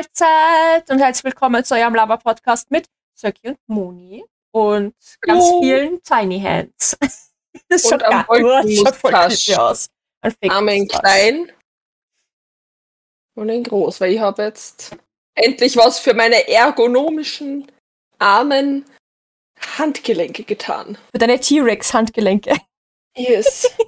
Mahlzeit und herzlich willkommen zu eurem Lava-Podcast mit Söki und Moni und ganz Hallo. vielen Tiny Hands. Das schaut am gar schaut voll creepy aus. Einmal in klein und in groß, weil ich habe jetzt endlich was für meine ergonomischen armen Handgelenke getan. Für deine T-Rex-Handgelenke. Yes.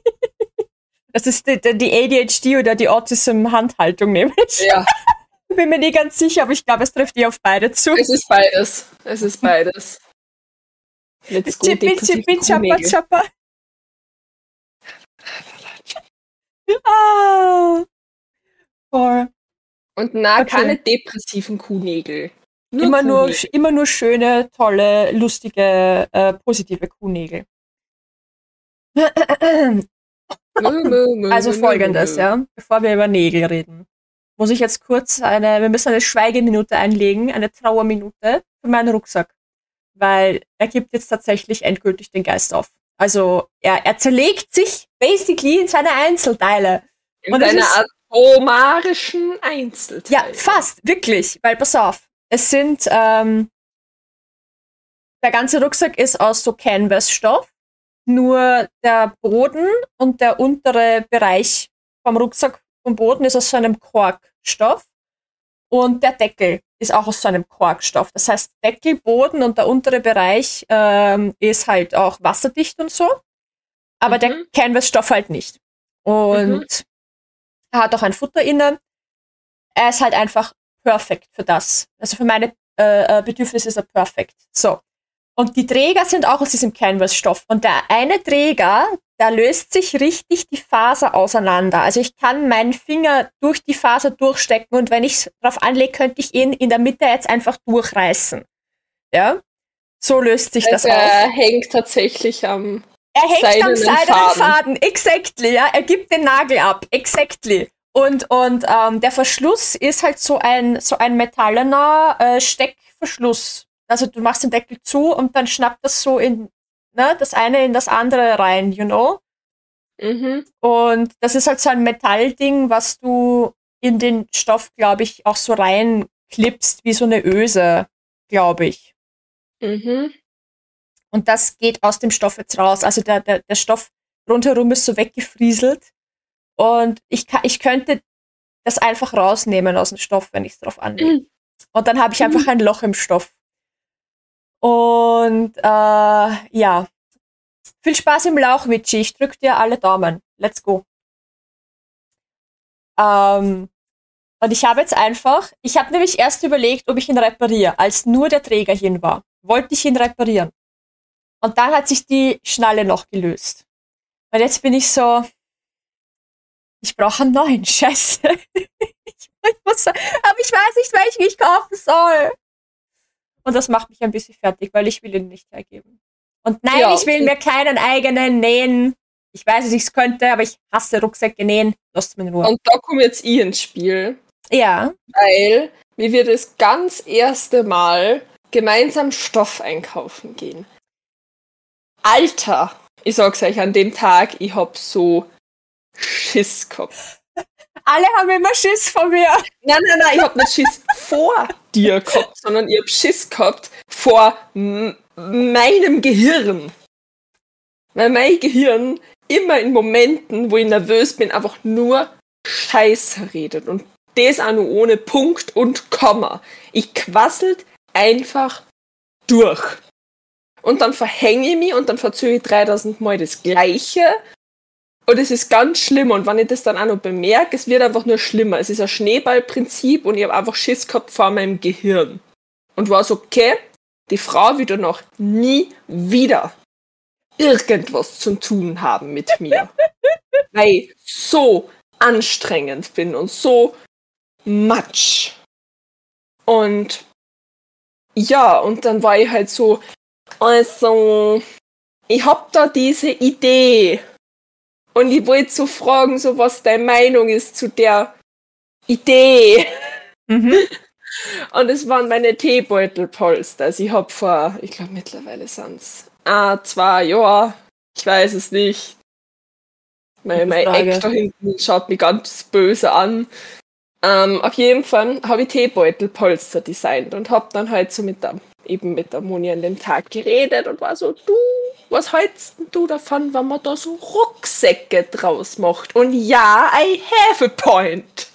Das ist die, die die ADHD oder die Autism-Handhaltung nämlich. ja, Bin mir nicht ganz sicher, aber ich glaube, es trifft eh auf beide zu. es ist beides. Es ist beides. Let's go, Chippi, depressive chippi, chappa, chappa. Ah. Voll. Und na, Okay. keine depressiven Kuhnägel. Nur immer, nur, Kuhnägel. immer nur schöne, tolle, lustige, äh, positive Kuhnägel. Also folgendes, ja, bevor wir über Nägel reden, muss ich jetzt kurz eine, wir müssen eine Schweigeminute einlegen, eine Trauerminute für meinen Rucksack, weil er gibt jetzt tatsächlich endgültig den Geist auf. Also er, er zerlegt sich basically in seine Einzelteile. In Und deiner ist- atomarischen Einzelteile. Ja, fast, wirklich, weil pass auf, es sind, ähm, der ganze Rucksack ist aus so Canvas-Stoff, nur der Boden und der untere Bereich vom Rucksack vom Boden ist aus so einem Korkstoff und der Deckel ist auch aus so einem Korkstoff. Das heißt, Deckel, Boden und der untere Bereich ähm, ist halt auch wasserdicht und so, aber der Mhm. Canvas-Stoff halt nicht. Und er hat auch ein Futter innen. Er ist halt einfach perfekt für das. Also für meine äh, äh, Bedürfnisse ist er perfekt. So. Und die Träger sind auch aus diesem Canvas-Stoff. Und der eine Träger, da löst sich richtig die Faser auseinander. Also ich kann meinen Finger durch die Faser durchstecken und wenn ich es drauf anlege, könnte ich ihn in der Mitte jetzt einfach durchreißen. Ja? So löst sich das also, auf. er hängt tatsächlich am. Er hängt am seidenen seidenen Faden. Faden. Exactly, ja. Er gibt den Nagel ab. Exactly. Und, und ähm, der Verschluss ist halt so ein, so ein metallener äh, Steckverschluss. Also du machst den Deckel zu und dann schnappt das so in, ne, das eine in das andere rein, you know? Mhm. Und das ist halt so ein Metallding, was du in den Stoff, glaube ich, auch so rein klippst, wie so eine Öse, glaube ich. Mhm. Und das geht aus dem Stoff jetzt raus. Also der, der, der Stoff rundherum ist so weggefrieselt. Und ich, ich könnte das einfach rausnehmen aus dem Stoff, wenn ich es drauf anlege. Mhm. Und dann habe ich einfach ein Loch im Stoff. Und äh, ja, viel Spaß im Lauch, Witchy. Ich drück dir alle Daumen. Let's go. Ähm, und ich habe jetzt einfach, ich habe nämlich erst überlegt, ob ich ihn repariere, als nur der Träger hin war. Wollte ich ihn reparieren. Und dann hat sich die Schnalle noch gelöst. Und jetzt bin ich so, ich brauche einen neuen Scheiße. ich muss, aber ich weiß nicht, welchen ich kaufen soll. Und das macht mich ein bisschen fertig, weil ich will ihn nicht hergeben. Und nein, Ja, ich will okay. mir keinen eigenen nähen. Ich weiß, dass ich es könnte, aber ich hasse Rucksäcke nähen. Lasst mir in Ruhe. Und da komme jetzt ich ins Spiel, ja, weil wir wir das ganz erste Mal gemeinsam Stoff einkaufen gehen. Alter, ich sag's euch an dem Tag, ich hab so Schiss gehabt. alle haben immer Schiss von mir. Nein, nein, nein, ich hab nicht Schiss vor dir gehabt, sondern ich hab Schiss gehabt vor meinem Gehirn. Weil mein Gehirn immer in Momenten, wo ich nervös bin, einfach nur Scheiße redet. Und das auch nur ohne Punkt und Komma. Ich quasselt einfach durch. Und dann verhänge ich mich und dann verzöge ich 3000 Mal das Gleiche. Und es ist ganz schlimm. Und wenn ich das dann auch noch bemerke, es wird einfach nur schlimmer. Es ist ein Schneeballprinzip und ich habe einfach Schiss gehabt vor meinem Gehirn. Und war so, okay, die Frau wird noch nie wieder irgendwas zu tun haben mit mir. Weil ich so anstrengend bin und so matsch. Und ja, und dann war ich halt so, also, ich hab da diese Idee. Und ich wollte so fragen, so was deine Meinung ist zu der Idee. Mhm. Und es waren meine Teebeutelpolster. Also ich hab vor, ich glaube mittlerweile sind's ah, zwei Jahre, ich weiß es nicht. Mein, mein. Eck da hinten schaut mich ganz böse an. Ähm, auf jeden Fall habe ich Teebeutelpolster designt und habe dann halt so mit der, eben mit der Moni an dem Tag geredet und war so, du, was hältst du davon, wenn man da so Rucksäcke draus macht? Und ja, I have a point.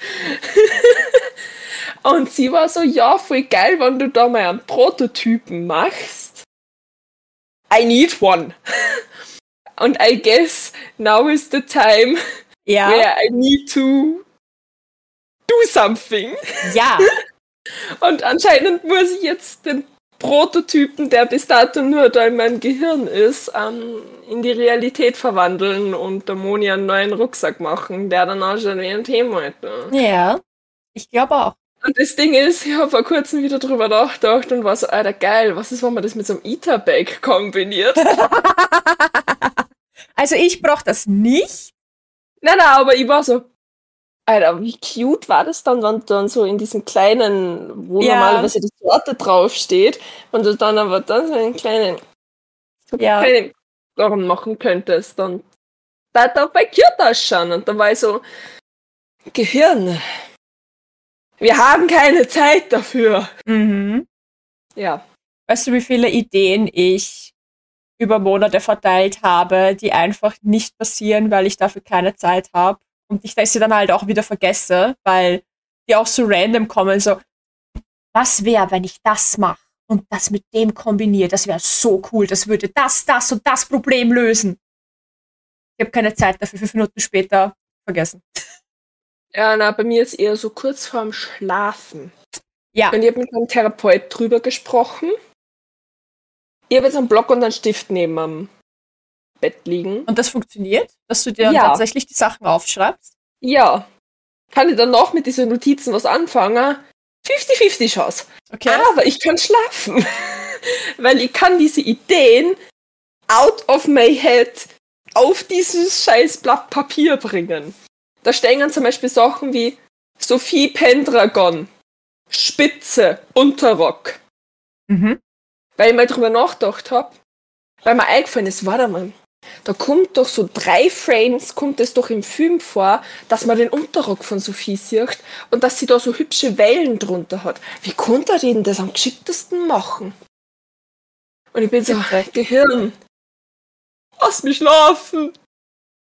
und sie war so, ja, voll geil, wenn du da mal einen Prototypen machst. I need one. und I guess now is the time Ja. where I need to do something. Ja. Und anscheinend muss ich jetzt den Prototypen, der bis dato nur da in meinem Gehirn ist, ähm, in die Realität verwandeln und der Moni einen neuen Rucksack machen, der dann ausschaut wie ein Teemeutel. Ja. Ich glaube auch. Und das Ding ist, ich habe vor kurzem wieder drüber nachgedacht und war so, Alter, geil, was ist, wenn man das mit so einem Eater-Bag kombiniert? Also ich brauche das nicht. Nein, nein, aber ich war so, Alter, wie cute war das dann, wenn du dann so in diesen kleinen, wo Ja. normalerweise die Sorte draufsteht, und du dann aber dann so einen kleinen, so Ja. kleinen Dorn machen könntest, dann da da bei cute ausschauen. Und da war ich so, Gehirn, wir haben keine Zeit dafür. Mhm. Ja, Weißt du, wie viele Ideen ich über Monate verteilt habe, die einfach nicht passieren, weil ich dafür keine Zeit habe und ich sie dann halt auch wieder vergesse, weil die auch so random kommen, so, was wäre, wenn ich das mache und das mit dem kombiniere? Das wäre so cool, das würde das, das und das Problem lösen. Ich habe keine Zeit dafür, fünf Minuten später vergessen. ja, na, bei mir ist eher so kurz vorm Schlafen. Ja, Und ich habe mit meinem Therapeut drüber gesprochen. Ich habe jetzt einen Block und einen Stift neben Bett liegen. und das funktioniert, dass du dir Ja. tatsächlich die Sachen aufschreibst. Ja. Kann ich dann noch mit diesen Notizen was anfangen? 50-50 Chance. Okay. Aber ich kann schlafen. Weil ich kann diese Ideen out of my head auf dieses scheiß Blatt Papier bringen. Da stehen dann zum Beispiel Sachen wie Sophie Pendragon, Spitze, Unterrock. Mhm. Weil ich mal drüber nachgedacht habe, weil mir eingefallen ist, warte mal, da kommt doch so drei Frames, kommt es doch im Film vor, dass man den Unterrock von Sophie sieht und dass sie da so hübsche Wellen drunter hat. Wie konnte er denn das am geschicktesten machen? Und ich bin so. Gehirn, lass mich schlafen.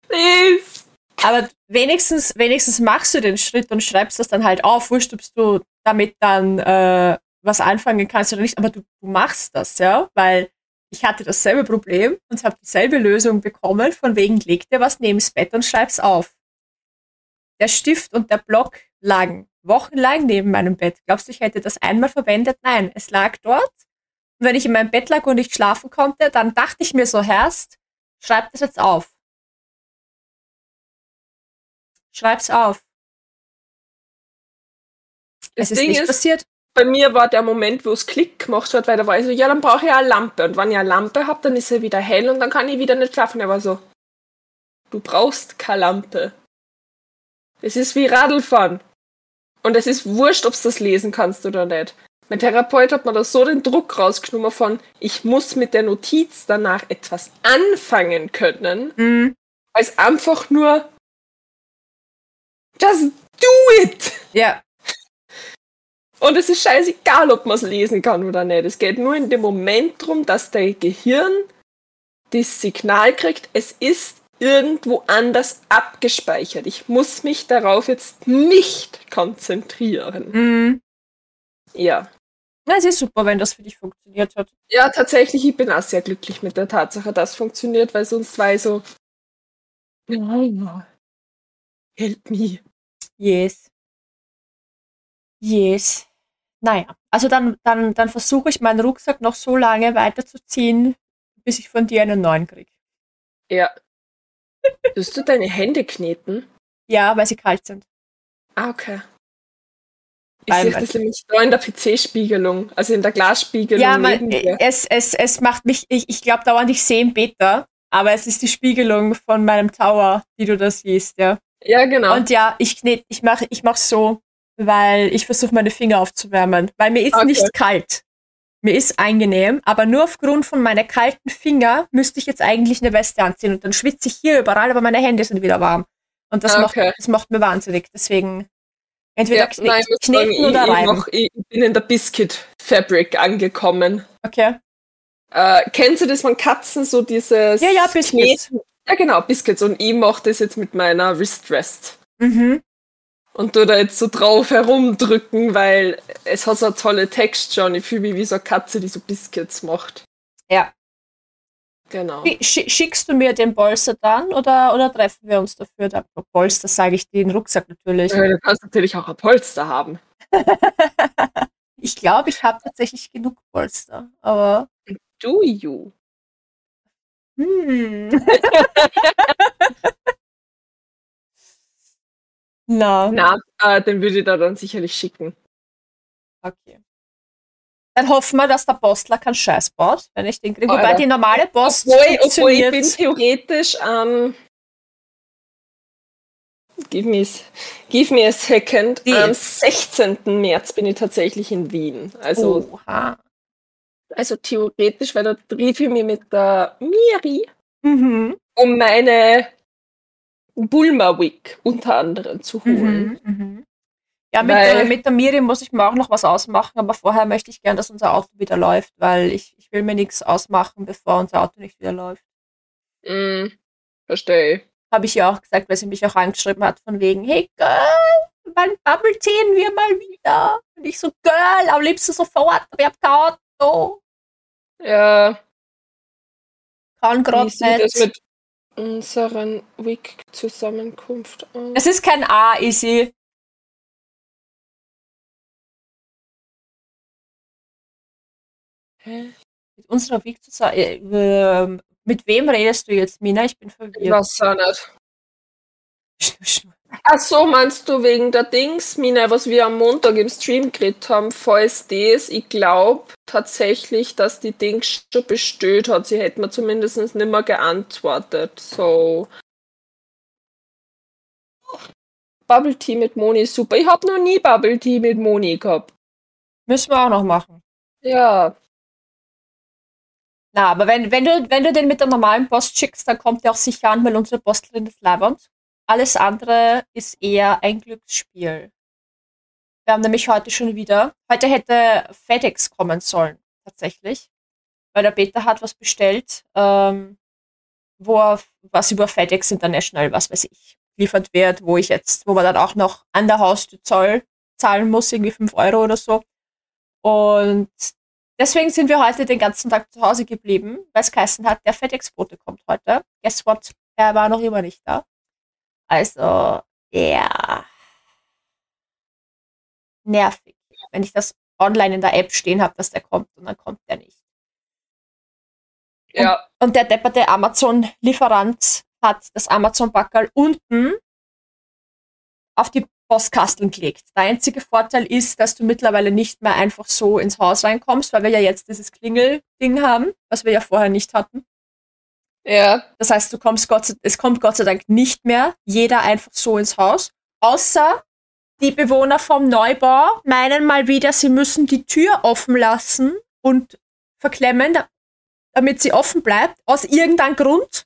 Please. Aber wenigstens, wenigstens machst du den Schritt und schreibst das dann halt auf, wurscht, ob du damit dann äh, was anfangen kannst oder nicht, aber du, du machst das, ja, weil ich hatte dasselbe Problem und habe dieselbe Lösung bekommen, von wegen leg dir was neben das Bett und schreib's auf. Der Stift und der Block lagen wochenlang neben meinem Bett. Glaubst du, ich hätte das einmal verwendet? Nein, es lag dort. Und wenn ich in meinem Bett lag und nicht schlafen konnte, dann dachte ich mir so, Herrst, schreib das jetzt auf. Schreib's auf. Das es ist Ding nicht ist, passiert. Bei mir war der Moment, wo es Klick gemacht hat, weil da war ich so, ja, dann brauche ich eine Lampe. Und wenn ich eine Lampe habe, dann ist sie wieder hell und dann kann ich wieder nicht schlafen. Er war so, du brauchst keine Lampe. Es ist wie Radlfahren. Und es ist wurscht, ob du das lesen kannst oder nicht. Mein Therapeut hat mir da so den Druck rausgenommen von, ich muss mit der Notiz danach etwas anfangen können, Mhm. als einfach nur just do it! Ja, Und es ist scheißegal, ob man es lesen kann oder nicht. Es geht nur in dem Moment darum, dass dein Gehirn das Signal kriegt, es ist irgendwo anders abgespeichert. Ich muss mich darauf jetzt nicht konzentrieren. mhm. Ja. Na, es ist super, wenn das für dich funktioniert hat. Ja, tatsächlich, ich bin auch sehr glücklich mit der Tatsache, dass es funktioniert, weil sonst war ich so. Help me. Yes. Yes. Naja, also dann, dann, dann versuche ich meinen Rucksack noch so lange weiterzuziehen, bis ich von dir einen neuen krieg. Ja. Tust du deine Hände kneten? Ja, weil sie kalt sind. Ah, okay. Ich sehe das nämlich da in der PC-Spiegelung, also in der Glasspiegelung Ja, neben man, dir. es, es, es macht mich, ich, ich glaube dauernd, ich sehe ihn Beta, aber es ist die Spiegelung von meinem Tower, die du da siehst, ja. Ja, genau. Und ja, ich knet, ich mache ich mach so, weil ich versuche meine Finger aufzuwärmen, weil mir ist Okay. nicht kalt. Mir ist angenehm, aber nur aufgrund von meiner kalten Finger müsste ich jetzt eigentlich eine Weste anziehen und dann schwitze ich hier überall, aber meine Hände sind wieder warm. Und das, Ah, macht, okay. das macht mir wahnsinnig. Deswegen Entweder Ja, nein, kneten sagen, oder ich, ich, reiben. ich, ich bin in der Biscuit Fabric angekommen. Okay. Äh, kennst du das von Katzen, so dieses Ja, ja, Biscuits. Kneten? Ja, genau, Biscuits. Und ich mache das jetzt mit meiner Wrist Rest. Mhm. Und tu da jetzt so drauf herumdrücken, weil es hat so eine tolle Texture und ich fühle mich wie so eine Katze, die so Biscuits macht. Ja. Genau. Sch schickst du mir den Bolster dann oder, oder treffen wir uns dafür? Da, Bolster sage ich den Rucksack natürlich. Äh, Du kannst natürlich auch ein Polster haben. Ich glaube, ich habe tatsächlich genug Polster. Aber Do you? hm. Na, Na, äh, den würde ich da dann sicherlich schicken. okay. Dann hoffen wir, dass der Postler keinen Scheiß baut, wenn ich den kriege. Wobei die normale Post Obwohl, obwohl ich bin theoretisch am. give, me, give me a second. Die- Am 16. März bin ich tatsächlich in Wien. Also, Oha. also theoretisch, weil da triff ich mich mit der Miri Mhm. um meine Bulma Week unter anderem zu holen. Mhm. Mhm. Ja, mit Weil- der, mit der Miri muss ich mir auch noch was ausmachen, aber vorher möchte ich gern, dass unser Auto wieder läuft, weil ich, ich will mir nichts ausmachen, bevor unser Auto nicht wieder läuft. Mm, verstehe. Habe ich ja auch gesagt, weil sie mich auch angeschrieben hat, von wegen, hey Girl, wann Bubble ziehen wir mal wieder? Und ich so, Girl, am liebsten sofort, aber ich hab kein Auto. Ja, Kann gerade nicht. mit unseren Week-Zusammenkunft aus? Es ist kein A, Easy. Hä? Mit unserer Weg zusammen. Äh, ähm, mit wem redest du jetzt, Mina? Ich bin Ich verwirrt. weiß auch nicht. Ach so, meinst du wegen der Dings, Mina, was wir am Montag im Stream geredet haben, falls das, ich glaube tatsächlich, dass die Dings schon bestellt hat. Sie hätte mir zumindest nicht mehr geantwortet. So. Bubble Tea mit Moni ist super. Ich habe noch nie Bubble Tea mit Moni gehabt. Müssen wir auch noch machen. Ja. Na, aber wenn, wenn, du, wenn du den mit der normalen Post schickst, dann kommt der auch sicher an, weil unsere Postlerin ist leibend. Alles andere ist eher ein Glücksspiel. Wir haben nämlich heute schon wieder, heute hätte FedEx kommen sollen, tatsächlich. Weil der Peter hat was bestellt, ähm, wo er was über FedEx International, was weiß ich, liefert wird, wo ich jetzt, wo man dann auch noch an der Haustür Zoll zahlen muss, irgendwie 5 Euro oder so. Und deswegen sind wir heute den ganzen Tag zu Hause geblieben, weil es geheißen hat, der FedEx-Bote kommt heute. Guess what? Er war noch immer nicht da. Also, ja. Nervig. Wenn ich das online in der App stehen habe, dass der kommt und dann kommt der nicht. Ja. Und der depperte Amazon-Lieferant hat das Amazon-Backerl unten auf die Postkasteln gelegt. Der einzige Vorteil ist, dass du mittlerweile nicht mehr einfach so ins Haus reinkommst, weil wir ja jetzt dieses Klingel-Ding haben, was wir ja vorher nicht hatten. Ja. Das heißt, du kommst Gott, sei- es kommt Gott sei Dank nicht mehr jeder einfach so ins Haus, außer die Bewohner vom Neubau meinen mal wieder, sie müssen die Tür offen lassen und verklemmen, da- damit sie offen bleibt, aus irgendeinem Grund,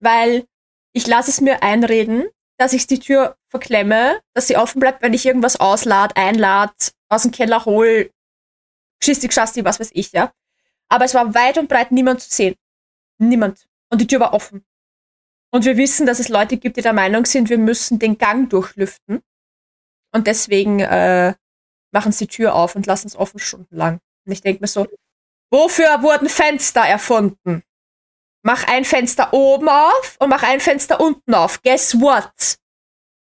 weil ich lasse es mir einreden, dass ich die Tür verklemme, dass sie offen bleibt, wenn ich irgendwas auslad, einlad, aus dem Keller hol, Schissi, Geschassi, was weiß ich, ja. Aber es war weit und breit niemand zu sehen. Niemand. Und die Tür war offen. Und wir wissen, dass es Leute gibt, die der Meinung sind, wir müssen den Gang durchlüften. Und deswegen äh, machen sie die Tür auf und lassen es offen stundenlang. Und ich denke mir so, wofür wurden Fenster erfunden? Mach ein Fenster oben auf und mach ein Fenster unten auf. Guess what?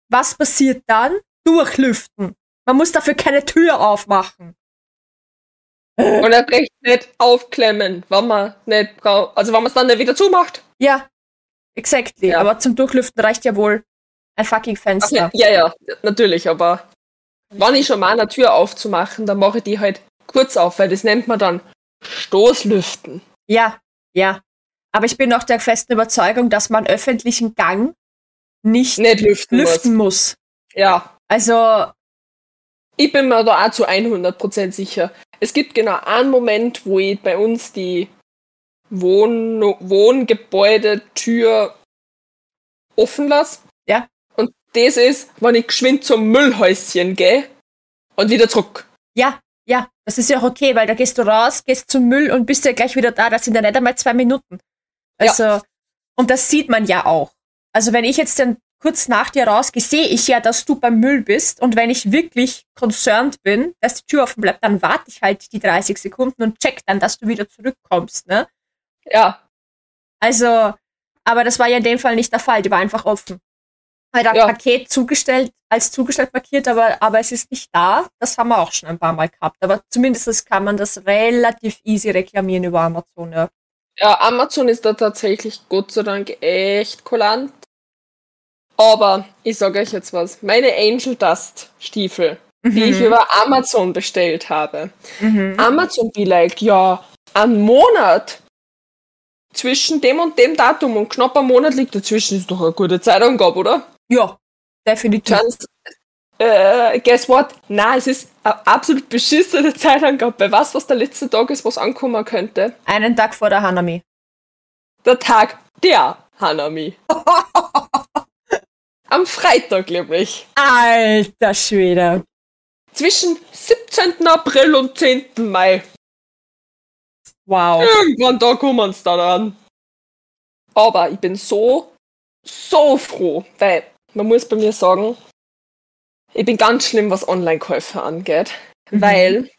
Was passiert dann? Durchlüften. Man muss dafür keine Tür aufmachen. Und er recht nicht aufklemmen, wenn man nicht braucht. Also wenn man es dann nicht wieder zumacht. Ja, exactly. Ja. Aber zum Durchlüften reicht ja wohl ein fucking Fenster. ja, ja, natürlich, aber wenn ich schon mal eine Tür aufzumachen, dann mache ich die halt kurz auf, weil das nennt man dann Stoßlüften. Ja, ja. Aber ich bin noch der festen Überzeugung, dass man öffentlichen Gang nicht Nicht lüften, lüften muss. muss. Ja, Also, ich bin mir da auch zu 100% sicher. Es gibt genau einen Moment, wo ich bei uns die Wohn Wohngebäudetür offen lasse. Ja. Und das ist, wenn ich geschwind zum Müllhäuschen gehe und wieder zurück. Ja, ja, das ist ja auch okay, weil da gehst du raus, gehst zum Müll und bist ja gleich wieder da. Das sind ja nicht einmal zwei Minuten. Also, ja. und das sieht man ja auch. Also, wenn ich jetzt dann kurz nach dir rausgehe, sehe ich ja, dass du beim Müll bist. Und wenn ich wirklich concerned bin, dass die Tür offen bleibt, dann warte ich halt die 30 Sekunden und check dann, dass du wieder zurückkommst, ne? Ja. Also, aber das war ja in dem Fall nicht der Fall. Die war einfach offen. Halt ein ja. Paket zugestellt, als zugestellt markiert, aber, aber es ist nicht da. Das haben wir auch schon ein paar Mal gehabt. Aber zumindest kann man das relativ easy reklamieren über Amazon, ja. Ja, Amazon ist da tatsächlich Gott sei Dank echt kulant. Aber ich sage euch jetzt was. Meine Angel Dust Stiefel, mhm. die ich mhm. über Amazon bestellt habe. Mhm. Amazon be like, ja, ein Monat zwischen dem und dem Datum und knapp ein Monat liegt dazwischen, ist doch eine gute Zeitangabe, oder? Ja, definitiv. Kannst, äh, guess what? Nein, es ist eine absolut beschissene Zeitangabe. Bei was, was der letzte Tag ist, was ankommen könnte? Einen Tag vor der Hanami. Der Tag der Hanami. Am Freitag, nämlich. Alter Schwede. Zwischen 17. April und 10. Mai. Wow. Irgendwann da kommen sie dann an. Aber ich bin so, so froh, weil man muss bei mir sagen, ich bin ganz schlimm, was Online-Käufe angeht, mhm. weil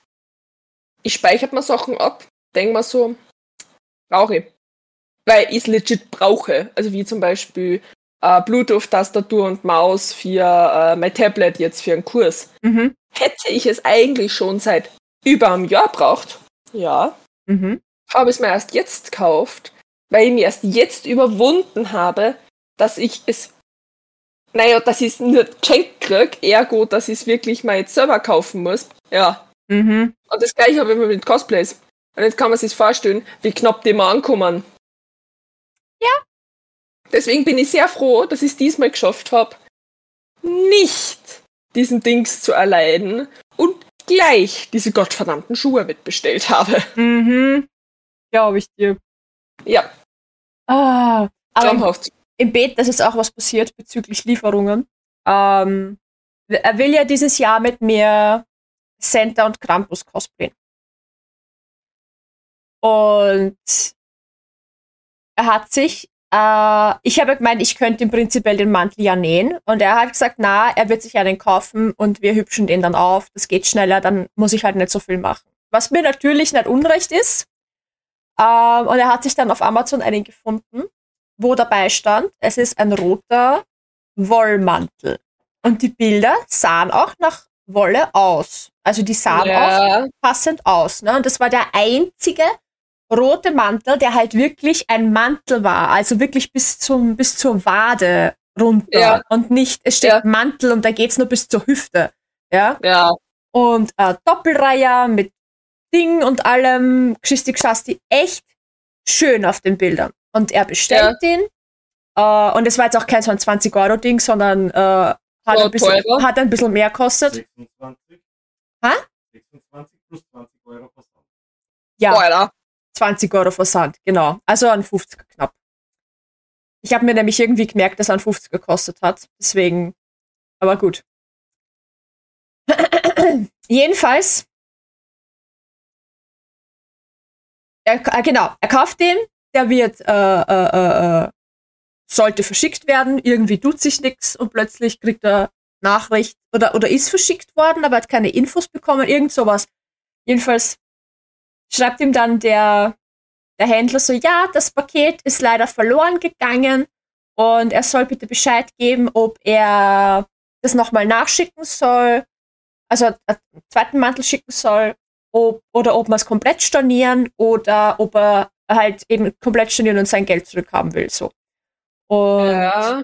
ich speichere mir Sachen ab, denke mir so, brauche ich. Weil ich es legit brauche. Also wie zum Beispiel äh, Bluetooth-Tastatur und Maus für äh, mein Tablet jetzt für einen Kurs. Mhm. Hätte ich es eigentlich schon seit über einem Jahr braucht, ja, mhm. habe es mir erst jetzt gekauft, weil ich mir erst jetzt überwunden habe, dass ich es naja, dass ich es nur geschenkt krieg, ergo, dass ich es wirklich mal jetzt selber kaufen muss. Ja. Mhm. Und das gleiche habe ich mit Cosplays. Und jetzt kann man sich vorstellen, wie knapp die mal ankommen. Ja. Deswegen bin ich sehr froh, dass ich es diesmal geschafft habe, nicht diesen Dings zu erleiden und gleich diese gottverdammten Schuhe mitbestellt habe. Mhm. Glaube ich dir. Ja. Ah, aber im Bett, das ist auch was passiert bezüglich Lieferungen. Ähm, er will ja dieses Jahr mit mir Santa und Krampus cosplayen. Und er hat sich, äh, ich habe gemeint, ich könnte im Prinzip den Mantel ja nähen. Und er hat gesagt, na, er wird sich einen kaufen und wir hübschen den dann auf. Das geht schneller, dann muss ich halt nicht so viel machen. Was mir natürlich nicht unrecht ist. Ähm, und er hat sich dann auf Amazon einen gefunden wo dabei stand, es ist ein roter Wollmantel. Und die Bilder sahen auch nach Wolle aus. Also die sahen ja. auch passend aus. Ne? Und das war der einzige rote Mantel, der halt wirklich ein Mantel war. Also wirklich bis, zum, bis zur Wade runter. Ja. Und nicht, es steht ja. Mantel und da geht's nur bis zur Hüfte. Ja. ja. Und äh, Doppelreiher mit Ding und allem, Geschisti Geschasti, echt schön auf den Bildern. Und er bestellt ja. den. Uh, und es war jetzt auch kein so ein 20-Euro-Ding, sondern uh, hat, ein bisschen, hat ein bisschen mehr kostet. 26. Ha? 26 plus 20 Euro Versand. Ja, Alter. 20 Euro Versand, genau. Also ein 50er knapp. Ich habe mir nämlich irgendwie gemerkt, dass er ein 50er gekostet hat. Deswegen, aber gut. Jedenfalls, er, äh, genau, er kauft den, der wird, äh, äh, äh, äh, sollte verschickt werden, irgendwie tut sich nichts und plötzlich kriegt er Nachricht oder, oder ist verschickt worden, aber hat keine Infos bekommen, irgend sowas. Jedenfalls schreibt ihm dann der, der Händler so, ja, das Paket ist leider verloren gegangen und er soll bitte Bescheid geben, ob er das nochmal nachschicken soll, also einen zweiten Mantel schicken soll, ob, oder ob wir es komplett stornieren oder ob er halt eben komplett stornieren und sein Geld zurückhaben will. So. Und ja.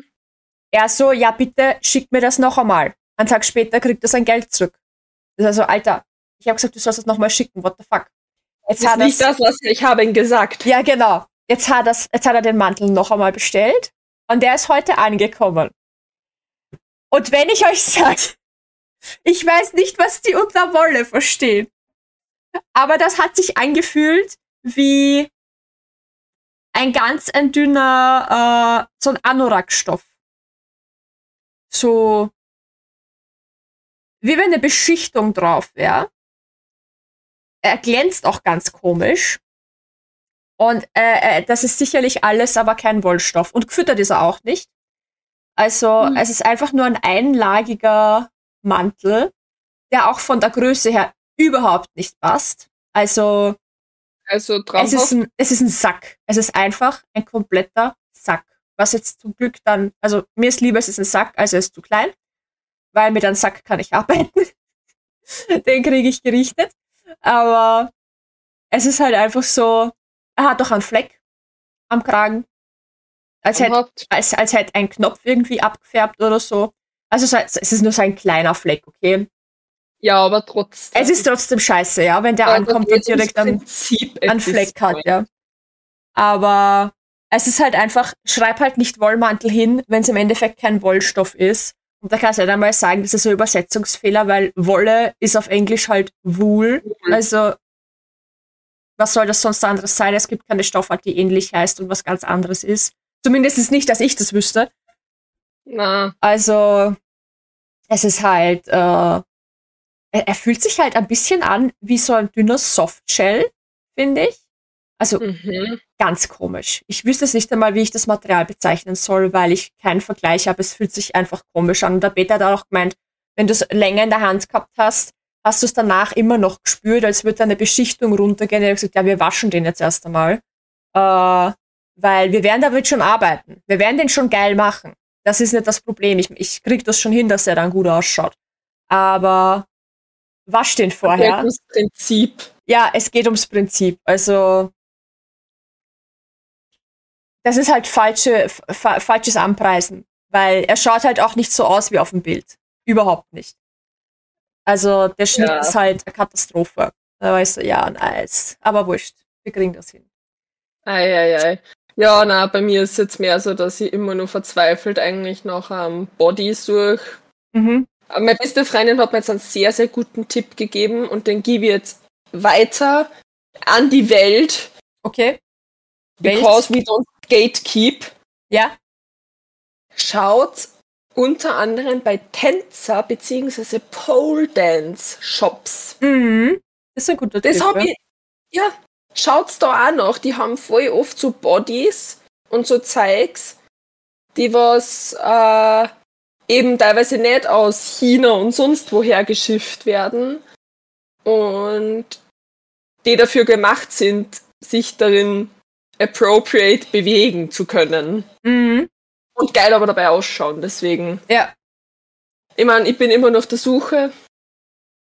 er so, ja, bitte schick mir das noch einmal. Einen Tag später kriegt er sein Geld zurück. Das ist also, Alter, ich habe gesagt, du sollst es nochmal schicken, what the fuck. Jetzt das ist nicht das, was ich habe ihn gesagt. Ja, genau. Jetzt hat, das, jetzt hat er den Mantel noch einmal bestellt und der ist heute angekommen. Und wenn ich euch sage, ich weiß nicht, was die unter Wolle verstehen, aber das hat sich angefühlt wie ein ganz ein dünner, äh, so ein Anorak-Stoff. so, wie wenn eine Beschichtung drauf wäre. Er glänzt auch ganz komisch. Und äh, äh, das ist sicherlich alles, aber kein Wollstoff. Und gefüttert ist er auch nicht. Also Hm. es ist einfach nur ein einlagiger Mantel, der auch von der Größe her überhaupt nicht passt. Also Also es ist, ein, es ist ein Sack. Es ist einfach ein kompletter Sack. Was jetzt zum Glück dann, also mir ist lieber, es ist ein Sack, als er ist zu klein, weil mit einem Sack kann ich arbeiten. Den kriege ich gerichtet. Aber es ist halt einfach so, er hat doch einen Fleck am Kragen. Als hätte, als, als hätte ein Knopf irgendwie abgefärbt oder so. Also so- es ist nur so ein kleiner Fleck, okay? Ja, aber trotzdem. Es ist trotzdem scheiße, ja, wenn der Ja, ankommt und direkt einen this Fleck hat, ja. Aber es ist halt einfach, schreib halt nicht Wollmantel hin, wenn es im Endeffekt kein Wollstoff ist. Und da kannst du halt einmal sagen, das ist so ein Übersetzungsfehler, weil Wolle ist auf Englisch halt Wool. Wool. Also, was soll das sonst anderes sein? Es gibt keine Stoffart, die ähnlich heißt und was ganz anderes ist. Zumindest ist nicht, dass ich das wüsste. Na, Also, es ist halt, äh, er fühlt sich halt ein bisschen an wie so ein dünner Softshell, finde ich. Also, mhm. ganz komisch. Ich wüsste es nicht einmal, wie ich das Material bezeichnen soll, weil ich keinen Vergleich habe. Es fühlt sich einfach komisch an. Und der Peter hat auch gemeint, wenn du es länger in der Hand gehabt hast, hast du es danach immer noch gespürt, als würde eine Beschichtung runtergehen. Er hat gesagt, ja, wir waschen den jetzt erst einmal. Äh, weil wir werden damit schon arbeiten. Wir werden den schon geil machen. Das ist nicht das Problem. Ich, ich krieg das schon hin, dass er dann gut ausschaut. Aber wasch den vorher. Das Prinzip. Ja, es geht ums Prinzip. Also das ist halt falsche, fa falsches Anpreisen, weil er schaut halt auch nicht so aus wie auf dem Bild. Überhaupt nicht. Also der Schnitt Ja. ist halt eine Katastrophe. Da weißt du, ja, nice. Aber wurscht. Wir kriegen das hin. Eieiei. Ja, na, bei mir ist jetzt mehr so, dass ich immer nur verzweifelt eigentlich nach einem Body suche. Mhm. Aber meine beste Freundin hat mir jetzt einen sehr, sehr guten Tipp gegeben und den gebe ich jetzt weiter an die Welt. Okay. Welt? Because we don't gatekeep. Ja. Schaut unter anderem bei Tänzer bzw. Pole Dance Shops. Mhm. Das ist ein guter Das habe ich. Ja, schaut's da auch noch. Die haben voll oft so Bodies und so Zeugs, die was äh, eben teilweise nicht aus China und sonst woher geschifft werden und die dafür gemacht sind, sich darin appropriate bewegen zu können. Mhm. Und geil aber dabei ausschauen. Deswegen, Ja. ich meine, ich bin immer noch auf der Suche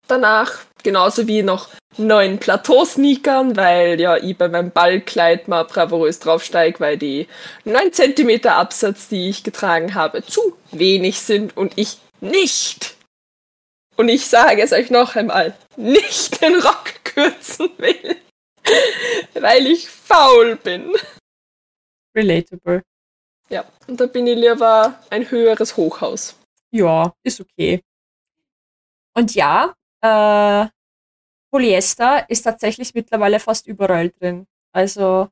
danach, genauso wie nach neuen Plateau-Sneakern, weil ja ich bei meinem Ballkleid mal bravourös draufsteige, weil die 9 cm Absatz, die ich getragen habe, zu wenig sind und ich nicht, und ich sage es euch noch einmal, nicht den Rock kürzen will, weil ich faul bin. Relatable. Ja, und da bin ich lieber ein höheres Hochhaus. Ja, ist okay. Und ja, äh, Polyester ist tatsächlich mittlerweile fast überall drin. Also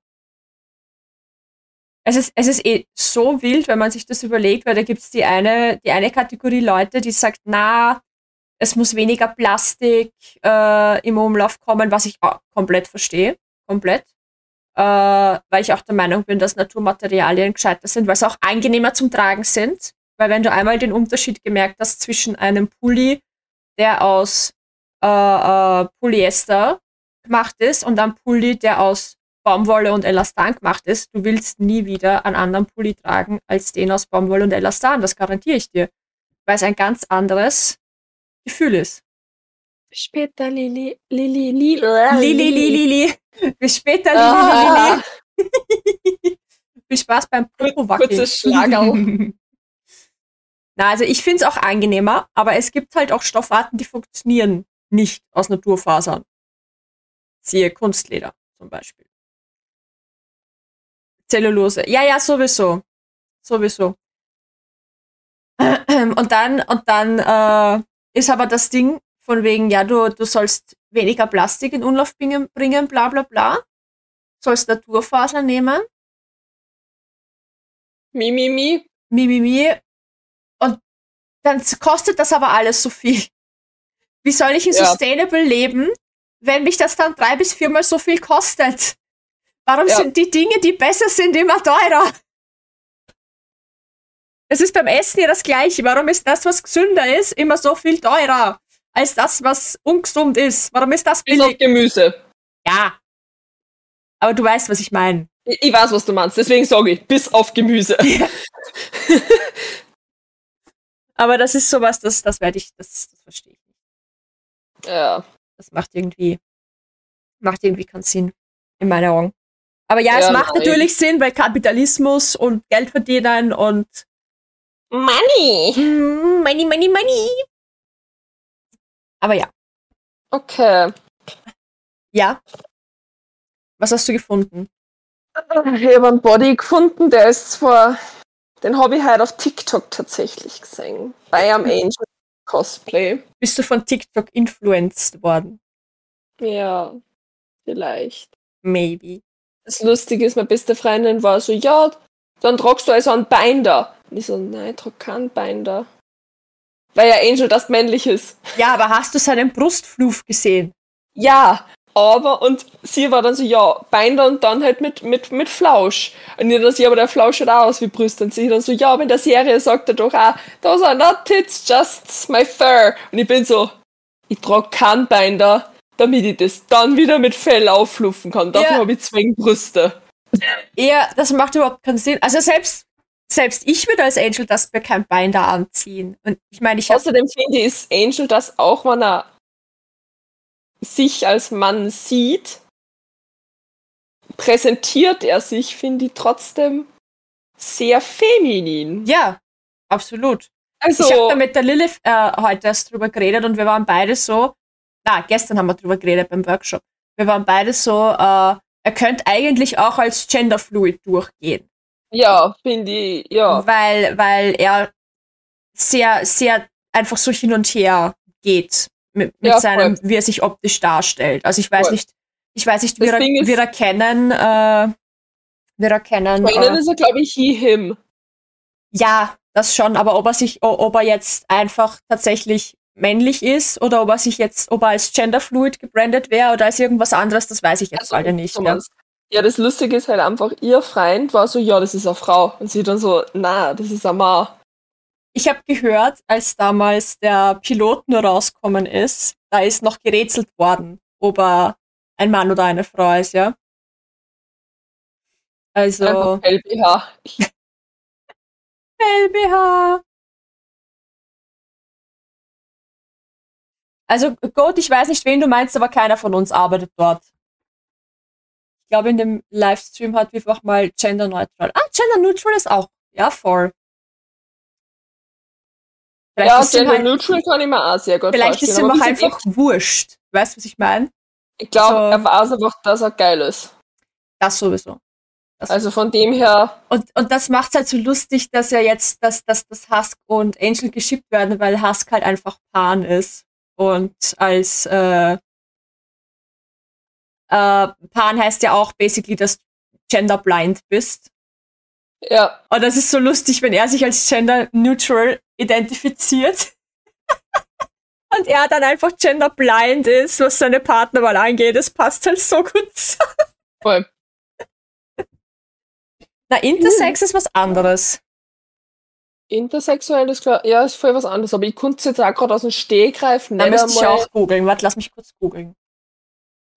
es ist, es ist eh so wild, wenn man sich das überlegt, weil da gibt's die eine, die eine Kategorie Leute, die sagt, na, es muss weniger Plastik äh, im Umlauf kommen, was ich auch komplett verstehe. Komplett. Äh, weil ich auch der Meinung bin, dass Naturmaterialien gescheiter sind, weil sie auch angenehmer zum Tragen sind. Weil wenn du einmal den Unterschied gemerkt hast zwischen einem Pulli, der aus äh, äh, Polyester gemacht ist und einem Pulli, der aus Baumwolle und Elastan gemacht ist, du willst nie wieder einen anderen Pulli tragen als den aus Baumwolle und Elastan. Das garantiere ich dir. Weil es ein ganz anderes Gefühl ist. Später, Lili, Lili, Lili, Lili, Lili, Lili. Bis später, Lili, Ah. Lili. Viel Spaß beim Popo-Wackeln. Kurzes Schlagerl. Na, also ich finde es auch angenehmer, aber es gibt halt auch Stoffarten, die funktionieren nicht aus Naturfasern. Siehe Kunstleder zum Beispiel. Zellulose. Ja, ja, sowieso. Sowieso. Und dann, und dann äh, ist aber das Ding von wegen, ja, du, du sollst weniger Plastik in Umlauf bringen, bringen, bla bla bla. Sollst Naturfaser nehmen. Mi, mi, mi. Mimimi. Und dann kostet das aber alles so viel. Wie soll ich in Ja. Sustainable leben, wenn mich das dann drei bis viermal so viel kostet? Warum Ja. sind die Dinge, die besser sind, immer teurer? Es ist beim Essen ja das Gleiche. Warum ist das, was gesünder ist, immer so viel teurer als das, was ungesund ist? Warum ist das Bis auf billig? Gemüse. Ja. Aber du weißt, was ich meine. Ich, ich weiß, was du meinst, deswegen sage ich, bis auf Gemüse. Aber das ist sowas, das, das werde ich, das, das verstehe ich nicht. ja. Das macht irgendwie, macht irgendwie keinen Sinn in meinen Augen. Aber ja, es Ja, macht nein. natürlich Sinn, weil Kapitalismus und Geld verdienen und Money! mm, money, money, money. Aber ja, Okay. ja. Was hast du gefunden? Ich habe einen Body gefunden, der ist zwar. Den habe ich heute auf TikTok tatsächlich gesehen. Bei einem Angel Cosplay. Bist du von TikTok influenced worden? Ja, vielleicht. Maybe. Das Lustige ist, meine beste Freundin war so, ja, dann tragst du also einen Binder. Und ich so, nein, ich trag keinen Binder. Weil ja Angel das männlich ist. Ja, aber hast du seinen Brustfluf gesehen? Ja, aber, und sie war dann so, ja, Binder und dann halt mit, mit, mit Flausch. Und ich dann so, ja, aber der Flausch schaut auch aus wie Brüste. Und sie dann so, ja, aber in der Serie sagt er doch auch, those are not tits, just my fur. Und ich bin so, ich trage keinen Binder, damit ich das dann wieder mit Fell auflufen kann. Dafür Ja. habe ich zwei Brüste. Ja, das macht überhaupt keinen Sinn. Also selbst, selbst ich würde als Angel das mir kein Binder anziehen. Und ich meine, ich Außerdem finde ich, ist Angel das auch, wenn er sich als Mann sieht, präsentiert er sich, finde ich, trotzdem sehr feminin. ja, absolut. Also, Ich habe da mit der Lilith äh, heute erst drüber geredet und wir waren beide so, na, gestern haben wir drüber geredet beim Workshop. Wir waren beide so, äh, er könnte eigentlich auch als genderfluid durchgehen, ja, finde ich, ja. weil, weil er sehr, sehr einfach so hin und her geht mit, mit Ja, seinem, wie er sich optisch darstellt. Also ich weiß Voll. nicht, ich weiß nicht, Das wir, Ding ist- wir erkennen, äh, wir erkennen, Bei ihnen äh, ist er, glaube ich, he, him. ja, das schon, aber ob er sich, ob er jetzt einfach tatsächlich männlich ist oder ob er sich jetzt, ob er als genderfluid gebrandet wäre oder als irgendwas anderes, das weiß ich jetzt Also, alle nicht. Ja. Ja, das Lustige ist halt einfach, ihr Freund war so, ja, das ist eine Frau. Und sie dann so, na, das ist ein Mann. Ich habe gehört, als damals der Pilot nur rauskommen ist, da ist noch gerätselt worden, ob er ein Mann oder eine Frau ist, ja. Also, Einfach LBH. LBH. Also, Goat, ich weiß nicht, wen du meinst, aber keiner von uns arbeitet dort. Ich glaube, in dem Livestream hat wir einfach mal genderneutral. Ah, genderneutral ist auch. Ja, voll. Vielleicht Ja, Gender halt, Neutral kann ich mir auch sehr gut vielleicht ist ihm auch einfach wurscht. Weißt du, was ich meine? Ich, glaube, so- er weiß einfach, dass er geil ist. Das sowieso. Das Also von dem her, Und, und das macht halt so lustig, dass ja jetzt, dass, dass, dass Husk und Angel geschippt werden, weil Husk halt einfach Pan ist. Und als äh, äh, Pan heißt ja auch basically, dass du genderblind bist. ja, Und das ist so lustig, wenn er sich als gender neutral identifiziert. und er dann einfach genderblind ist, was seine Partnerwahl angeht. Das passt halt so gut. voll. Na, Intersex ist was anderes. Intersexuell ist klar, ja, ist voll was anderes, aber ich konnte es jetzt auch gerade aus dem Stegreif Da nicht müsste ich auch googeln. Warte, lass mich kurz googeln.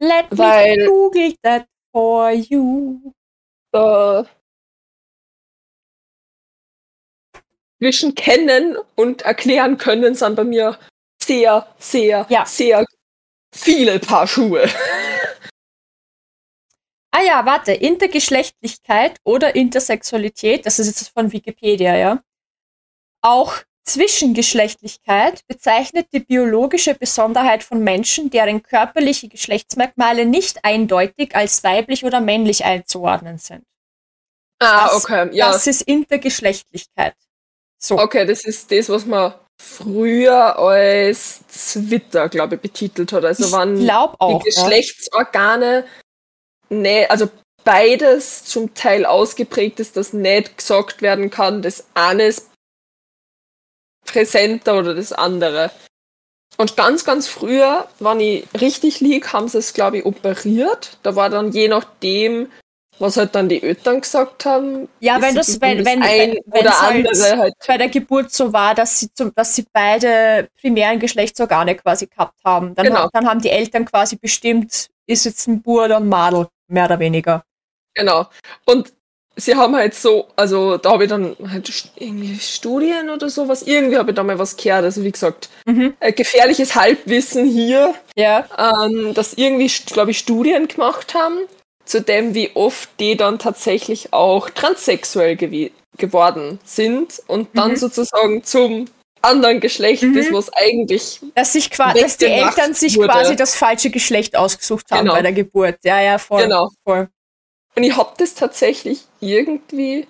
Let Weil- me google that for you. äh, zwischen kennen und erklären können sind bei mir sehr, sehr, Ja. sehr viele Paar Schuhe. Ah ja, warte. Intergeschlechtlichkeit oder Intersexualität, das ist jetzt von Wikipedia, ja. Auch Zwischengeschlechtlichkeit bezeichnet die biologische Besonderheit von Menschen, deren körperliche Geschlechtsmerkmale nicht eindeutig als weiblich oder männlich einzuordnen sind. Ah, Das- okay, ja. Das ist Intergeschlechtlichkeit. So. Okay, das ist das, was man früher als Twitter, glaube ich, betitelt hat. Also ich wann auch. die ja. Geschlechtsorgane, ne, also beides zum Teil ausgeprägt ist, dass nicht gesagt werden kann, das eine ist präsenter oder das andere. Und ganz, ganz früher, wenn ich richtig lieg, haben sie es, glaube ich, operiert. Da war dann je nachdem, was halt dann die Eltern gesagt haben. Ja, wenn das, wenn, wenn, ein wenn oder halt andere halt. bei der Geburt so war, dass sie, zum, dass sie beide primären Geschlechtsorgane quasi gehabt haben. Dann, Genau. dann haben die Eltern quasi bestimmt, ist jetzt ein Bur oder ein Madel, mehr oder weniger. Genau. Und sie haben halt so, also da habe ich dann halt irgendwie Studien oder sowas, irgendwie habe ich da mal was gehört. Also wie gesagt, Mhm. äh, gefährliches Halbwissen hier, Ja. ähm, dass irgendwie, glaube ich, Studien gemacht haben, zu dem, wie oft die dann tatsächlich auch transsexuell gewi- geworden sind und dann Mhm. sozusagen zum anderen Geschlecht, Mhm. das was eigentlich Dass, sich dass die Eltern sich wurde. quasi das falsche Geschlecht ausgesucht haben Genau. bei der Geburt. Ja, ja, voll. Genau. voll. Und ich hab das tatsächlich irgendwie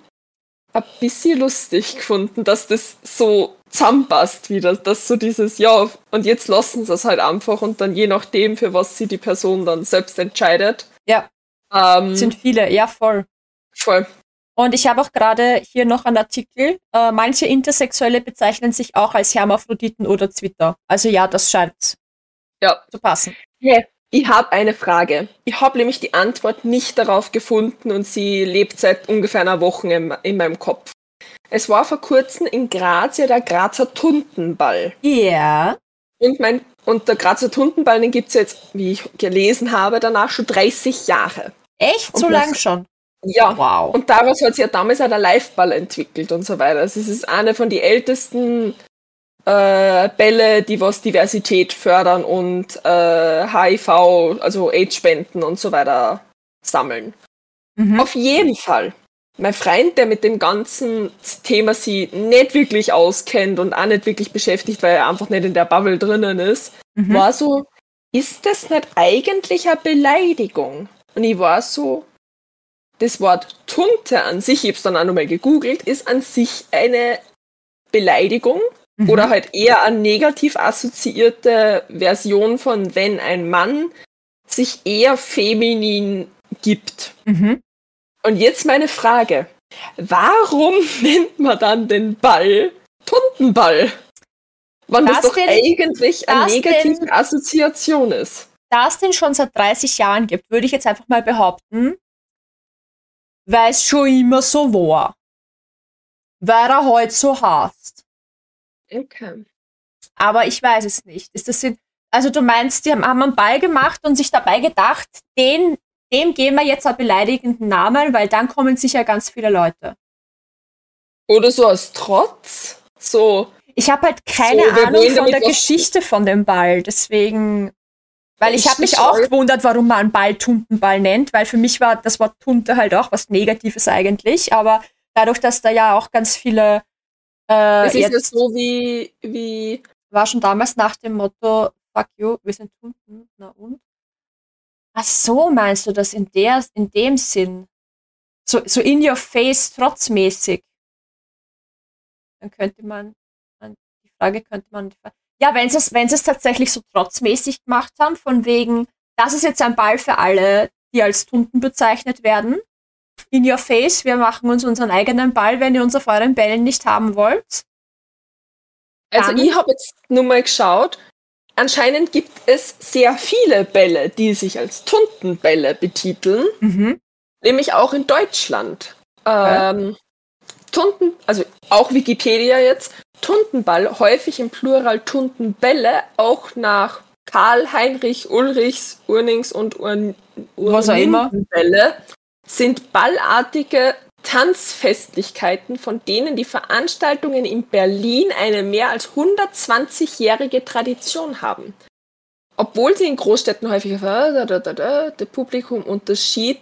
ein bisschen lustig gefunden, dass das so zusammenpasst wieder, dass so dieses, ja, und jetzt lassen sie es halt einfach und dann je nachdem, für was sie die Person dann selbst entscheidet. Ja. Ähm, Sind viele, ja, voll. voll. Und ich habe auch gerade hier noch einen Artikel. Äh, manche Intersexuelle bezeichnen sich auch als Hermaphroditen oder Zwitter. Also ja, das scheint Ja. zu passen. Ich habe eine Frage. Ich habe nämlich die Antwort nicht darauf gefunden und sie lebt seit ungefähr einer Woche in, in meinem Kopf. Es war vor kurzem in Graz ja der Grazer Tuntenball. Ja. Und, mein, und der Grazer Tuntenball, den gibt's jetzt, wie ich gelesen habe, danach schon 30 Jahre. Echt? Und So lang schon? Ja. Wow. Und daraus hat sich ja damals auch der Liveball entwickelt und so weiter. Also es ist eine von den ältesten äh, Bälle, die was Diversität fördern und äh, HIV, also AIDS-Spenden und so weiter sammeln. Mhm. Auf jeden Fall. Mein Freund, der mit dem ganzen Thema sie nicht wirklich auskennt und auch nicht wirklich beschäftigt, weil er einfach nicht in der Bubble drinnen ist, Mhm. war so, ist das nicht eigentlich eine Beleidigung? Und ich war so, das Wort Tunte an sich, ich hab's dann auch nochmal gegoogelt, ist an sich eine Beleidigung Mhm. oder halt eher eine negativ assoziierte Version von, wenn ein Mann sich eher feminin gibt. Mhm. Und jetzt meine Frage. Warum nennt man dann den Ball Tuntenball? Wenn das, Das doch den- eigentlich eine negative den- Assoziation ist. Da es den schon seit 30 Jahren gibt, würde ich jetzt einfach mal behaupten, weil es schon immer so war. Weil er heute so heißt. Okay. Aber ich weiß es nicht. Ist das in, also du meinst, die haben, haben einen Ball gemacht und sich dabei gedacht, den, dem geben wir jetzt einen beleidigenden Namen, weil dann kommen sicher ganz viele Leute. Oder so als Trotz. So, Ich habe halt keine So, Ahnung von der Geschichte von dem Ball, deswegen, weil ich habe mich ich auch gewundert, warum man einen Ball Tuntenball nennt, weil für mich war das Wort Tunte halt auch was Negatives eigentlich, aber dadurch, dass da ja auch ganz viele äh, es ist ja so wie, wie, war schon damals nach dem Motto Fuck you, wir sind Tunten, na und? Ach so, meinst du das in der, in dem Sinn? So, so in your face trotzmäßig. Dann könnte man, die Frage könnte man, ja, wenn sie es, wenn sie es tatsächlich so trotzmäßig gemacht haben, von wegen, das ist jetzt ein Ball für alle, die als Tunten bezeichnet werden. In your face, wir machen uns unseren eigenen Ball, wenn ihr uns auf euren Bällen nicht haben wollt. also Dann- ich habe jetzt nur mal geschaut, anscheinend gibt es sehr viele Bälle, die sich als Tuntenbälle betiteln. Mhm. nämlich auch in Deutschland. Ähm, Tunten, also auch Wikipedia jetzt, Tuntenball, häufig im Plural Tuntenbälle, auch nach Karl Heinrich Ulrichs Urnings und Urn. Urnindenbälle, sind ballartige Tanzfestlichkeiten, von denen die Veranstaltungen in Berlin eine mehr als 120-jährige Tradition haben. Obwohl sie in Großstädten häufig da, da, da, da, der Publikum unterschied,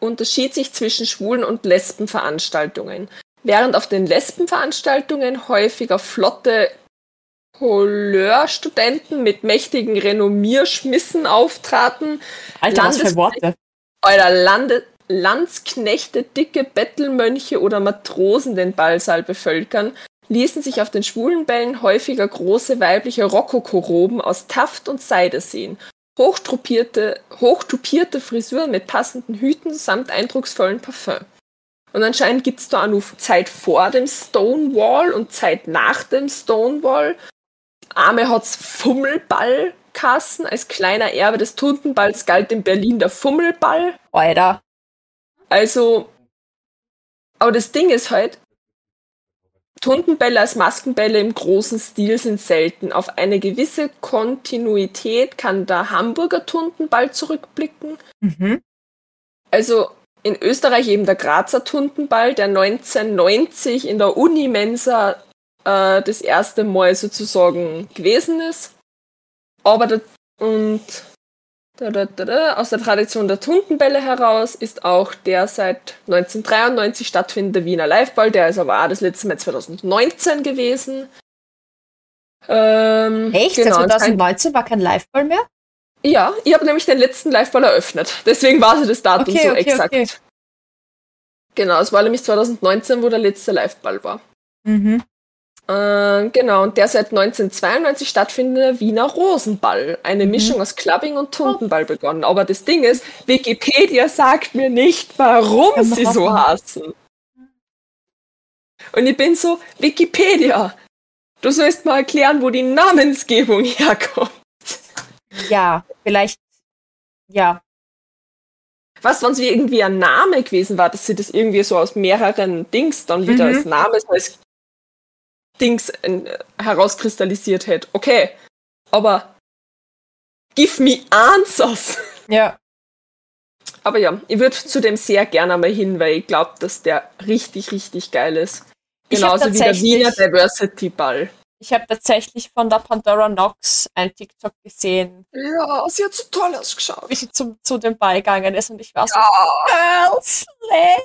unterschied sich zwischen schwulen und Lesbenveranstaltungen. Während auf den Lesbenveranstaltungen häufiger flotte Couleurstudenten mit mächtigen Renommierschmissen auftraten, Alter, was für Worte. euer Lande Landsknechte, dicke Bettelmönche oder Matrosen den Ballsaal bevölkern, ließen sich auf den schwulen Bällen häufiger große weibliche Rokokoroben aus Taft und Seide sehen. Hochtupierte, hochtupierte Frisuren mit passenden Hüten samt eindrucksvollen Parfüm. Und anscheinend gibt es da auch noch Zeit vor dem Stonewall und Zeit nach dem Stonewall. Arme hat's Fummelballkassen. Als kleiner Erbe des Tuntenballs galt in Berlin der Fummelball. Alter. Also, aber das Ding ist halt, Tuntenbälle als Maskenbälle im großen Stil sind selten. Auf eine gewisse Kontinuität kann der Hamburger Tuntenball zurückblicken. Mhm. Also in Österreich eben der Grazer Tuntenball, der 1990 in der Unimensa äh, das erste Mal sozusagen gewesen ist. Aber der, und aus der Tradition der Tuntenbälle heraus ist auch der seit 1993 stattfindende Wiener Liveball, der ist aber auch das letzte Mal 2019 gewesen. Ähm, Echt? genau, Seit 2019 war kein Liveball mehr? ja, ich habe nämlich den letzten Liveball eröffnet. Deswegen war sie das Datum Okay, so okay, exakt. okay. Genau, es war nämlich 2019, wo der letzte Liveball war. Mhm. Äh, genau, und der seit 1992 stattfindende Wiener Rosenball. Eine Mhm. Mischung aus Clubbing und Tuntenball begonnen. Aber das Ding ist, Wikipedia sagt mir nicht, warum sie so hassen. Und ich bin so, Wikipedia, du sollst mal erklären, wo die Namensgebung herkommt. Ja, vielleicht. Ja. Was, wenn es wie irgendwie ein Name gewesen war, dass sie das irgendwie so aus mehreren Dings dann wieder Mhm. als Name, als Dings äh, herauskristallisiert hätte. Okay, aber give me answers. Ja. Aber ja, ich würde zu dem sehr gerne mal hin, weil ich glaube, dass der richtig, richtig geil ist. Genauso wie der Wiener Diversity Ball. Ich habe tatsächlich von der Pandora Nox ein TikTok gesehen, Ja, sie hat so toll ausgeschaut. wie sie zum, zu dem Ball gegangen ist und ich war so, Ja. Girl Slay.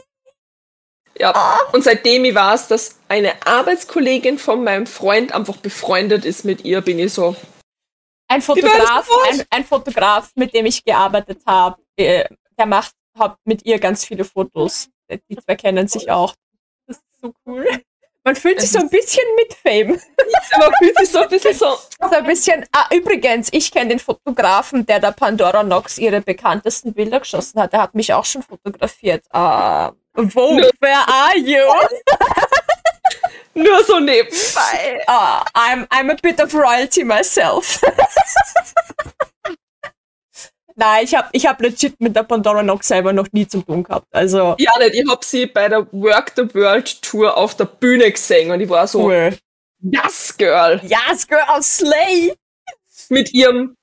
Ja. Und seitdem ich weiß, dass eine Arbeitskollegin von meinem Freund einfach befreundet ist mit ihr, bin ich so, Ein Fotograf, ein, ein Fotograf, mit dem ich gearbeitet habe, äh, der macht mit ihr ganz viele Fotos. Die zwei kennen sich auch. Das ist so cool. Man fühlt sich so ein bisschen mit Fame. man fühlt sich so ein bisschen so, So ein bisschen. Ah, übrigens, ich kenne den Fotografen, der der Pandora Nox ihre bekanntesten Bilder geschossen hat. Der hat mich auch schon fotografiert. Ah, wo? Nö. Where are you? nur so nebenbei. Ah, I'm, I'm a bit of royalty myself. Nein, ich habe ich hab legit mit der Pandora Nox selber noch nie zu tun gehabt. Also, Ja, nicht, ich hab sie bei der Work the World Tour auf der Bühne gesehen und ich war so, cool. das Girl. Yes, girl, slay! Mit ihrem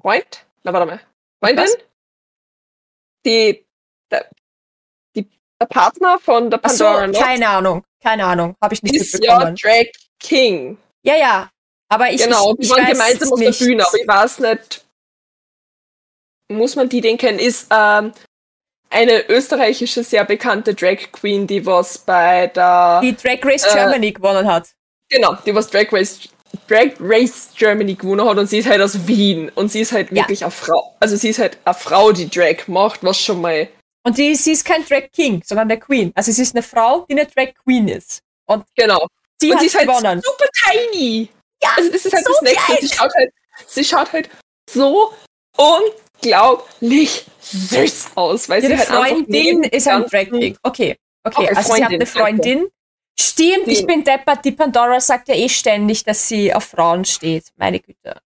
Freund? Na, warte mal. Freundin? Was? Die, der, die, der Partner von der Ach so, Pandora Nox keine Ahnung. Keine Ahnung. Habe ich nicht ist ja mitbekommen. Drag King. Ja, ja. Aber ich, genau, ich, die waren gemeinsam auf nicht. der Bühne, aber ich weiß nicht, muss man die den kennen, ist ähm, eine österreichische, sehr bekannte Drag Queen, die was bei der, die Drag Race Äh, Germany gewonnen hat. genau, die was Drag Race, Drag Race Germany gewonnen hat und sie ist halt aus Wien und sie ist halt Ja. wirklich eine Frau, also sie ist halt eine Frau, die Drag macht, was schon mal, Und die, sie ist kein Drag King, sondern eine Queen. Also sie ist eine Frau, die eine Drag Queen ist. genau. Sie und sie ist halt gewonnen. super tiny. Ja, Also das ist halt so das Nächste. Sie schaut halt, sie schaut halt so unglaublich süß aus, weil Ihre sie halt Freundin ist ein Drag. Okay, okay. Okay, also sie hat eine Freundin. Stimmt, ich bin deppert. Die Pandora sagt ja eh ständig, dass sie auf Frauen steht. Meine Güte.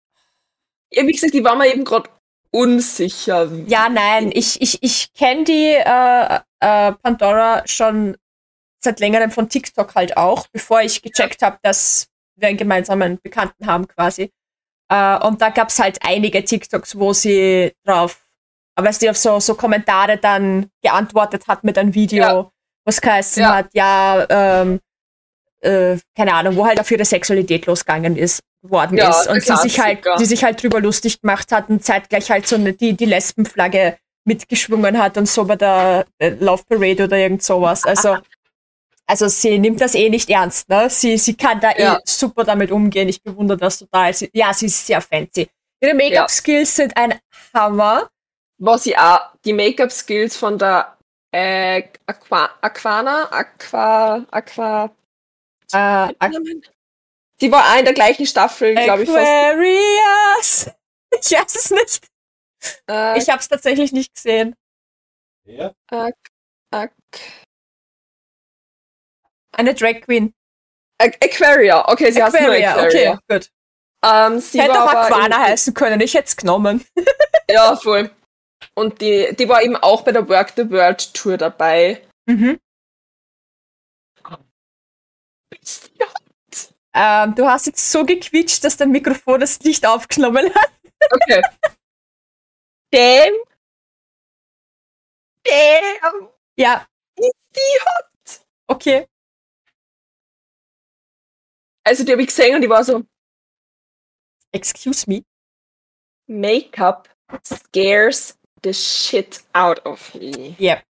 Ja, wie gesagt, die war mir eben gerade unsicher. Ja, nein, ich, ich, ich kenne die äh, äh, Pandora schon seit längerem von TikTok halt auch, bevor ich gecheckt habe, dass wir einen gemeinsamen Bekannten haben quasi. Äh, und da gab's halt einige TikToks, wo sie drauf, aber sie auf so, so Kommentare dann geantwortet hat mit einem Video, Ja. was geheißen Ja. hat, ja, ähm, äh, keine Ahnung, wo halt auf ihre Sexualität losgegangen ist, worden Ja, ist. Und sie sich halt, sie sich halt drüber lustig gemacht hat und zeitgleich halt so eine, die, die Lesbenflagge mitgeschwungen hat und so bei der äh, Love Parade oder irgend sowas. Also, also sie nimmt das eh nicht ernst, ne? Sie, sie kann da Ja. eh super damit umgehen. Ich bewundere das total. Sie, ja, sie ist sehr fancy. Ihre Make-up-Skills sind ein Hammer. Was ich auch, die Make-up-Skills von der äh, Aqua, Aquana, Aqua, Aqua, Äh, Aqu- die war auch in der gleichen Staffel, glaube ich. Aquarius! Ich weiß es nicht. Äh, Ich habe es tatsächlich nicht gesehen. Ja, Aqu Eine Drag Queen. Aqu- Aquaria. Okay, sie heißt nur Aquaria, Aquaria. okay, gut. Ähm, sie Hätte auch Aquana heißen können, ich hätte es genommen. Ja, voll. Und die, die war eben auch bei der Work the World Tour dabei. Mhm. Ähm, du hast jetzt so gequietscht, dass dein Mikrofon das nicht aufgenommen hat. Okay. Damn. Damn. Ja. Ist die hot? Okay. Also die habe ich gesehen und die war so, Excuse me. Make-up scares the shit out of me. Yeah.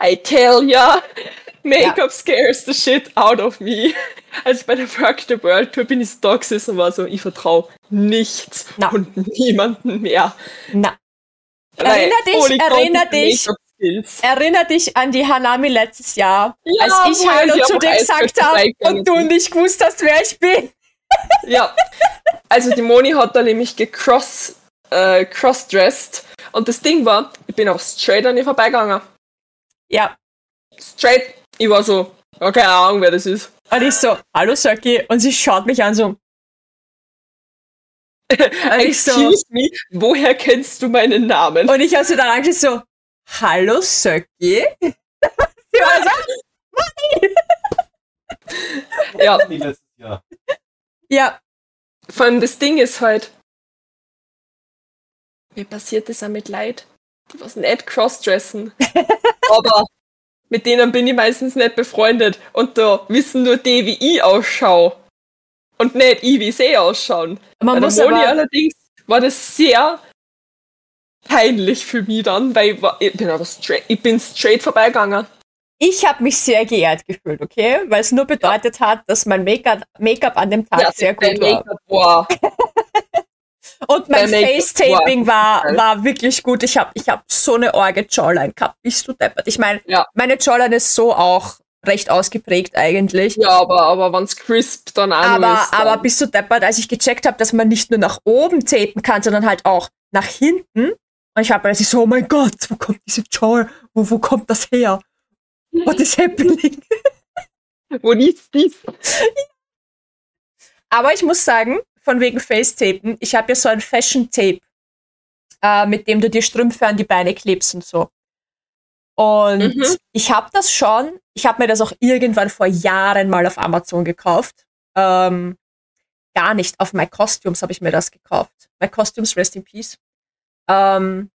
I tell ya, Make-up scares the shit out of me. Also bei der Work the World Tour bin ich da gesessen und war so, ich vertraue nichts Na. und niemanden mehr. Na. Weil Erinner dich, erinner dich. Make-up-Skills. Erinner dich an die Hanami letztes Jahr, Ja, als ich Hallo ich zu dir gesagt habe und du nicht gewusst hast, wer ich bin. Ja, also die Moni hat da nämlich gecross, äh, crossdressed und das Ding war, ich bin auch straight an ihr vorbeigegangen. Ja. Straight, ich war so, ja, keine Ahnung, wer das ist. Und ich so, hallo Söki. Und sie schaut mich an so. Ich so, Excuse me, woher kennst du meinen Namen? und ich habe sie dann angeschaut so, hallo Söki. sie war so, Ja, ja, vor allem das Ding ist halt, mir passiert das auch mit Leid, die was nicht crossdressen. Aber mit denen bin ich meistens nicht befreundet und da wissen nur die, wie ich ausschaue. Und nicht ich, wie sie ausschauen. man Bei der muss Moni aber, allerdings war das sehr peinlich für mich dann, weil ich, war, ich bin aber straight, ich bin straight vorbeigegangen. ich habe mich sehr geehrt gefühlt, okay? Weil es nur bedeutet hat, dass mein Make-up an dem Tag sehr dein gut war. Und mein Face-Taping war war, wirklich gut. Ich habe ich hab so eine orge Jawline gehabt. Bist du deppert? Ich meine, Ja. meine Jawline ist so auch recht ausgeprägt eigentlich. Ja, aber, aber wenn's crisp dann noch aber, ist. dann- aber bist du deppert, als ich gecheckt habe, dass man nicht nur nach oben tapen kann, sondern halt auch nach hinten. Und ich habe also so, oh mein Gott, wo kommt diese Jaw? Wo, wo kommt das her? What is happening? Wo liest dies? Aber ich muss sagen, von wegen Facetapen, ich habe ja so ein Fashion-Tape, äh, mit dem du die Strümpfe an die Beine klebst und so. Und Mhm. ich habe das schon, ich habe mir das auch irgendwann vor Jahren mal auf Amazon gekauft. Ähm, gar nicht, auf My Costumes habe ich mir das gekauft. My Costumes, rest in peace. Ähm,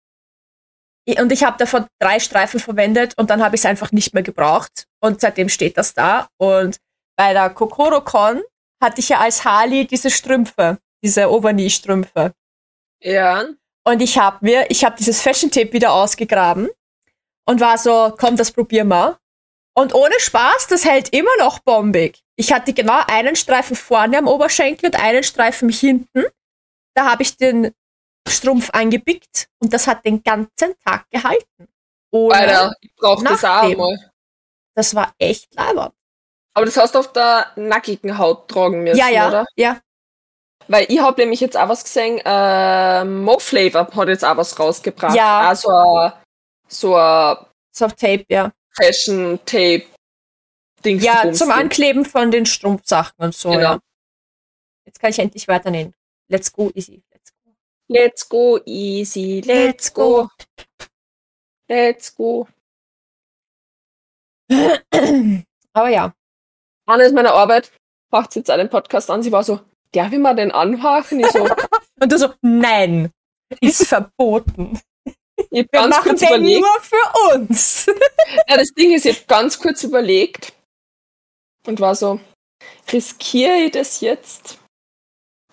und ich habe davon drei Streifen verwendet und dann habe ich es einfach nicht mehr gebraucht. Und seitdem steht das da. Und bei der KokoroCon hatte ich ja als Harley diese Strümpfe, diese Overknee-Strümpfe. Ja. Und ich habe mir, ich habe dieses Fashion Tape wieder ausgegraben und war so, komm, das probier mal. Und ohne Spaß, das hält immer noch bombig. Ich hatte genau einen Streifen vorne am Oberschenkel und einen Streifen hinten. Da habe ich den Strumpf angepickt und das hat den ganzen Tag gehalten. Ohne, Alter, ich brauch das auch mal. Das war echt leibernd. Aber das hast du auf der nackigen Haut tragen müssen, Ja, ja, oder? ja. Weil ich habe nämlich jetzt auch was gesehen, äh, Mo Flavor hat jetzt auch was rausgebracht. Ja. Also ein, so ein So auf Tape, ja. Fashion Tape Dings. Ja, zum Ankleben von den Strumpfsachen und so. Genau. Ja. Jetzt kann ich endlich weiternehmen. Let's go, easy. Let's go. Easy, let's go, let's go. Aber ja. Anne ist meine Arbeit, macht jetzt einen Podcast an, sie war so, darf ich mal den anhaken? Ich so, Und du so, nein, ist verboten. ich hab Wir ganz machen kurz den überlegt. nur für uns. Ja, das Ding ist, ich hab ganz kurz überlegt und war so, riskiere ich das jetzt?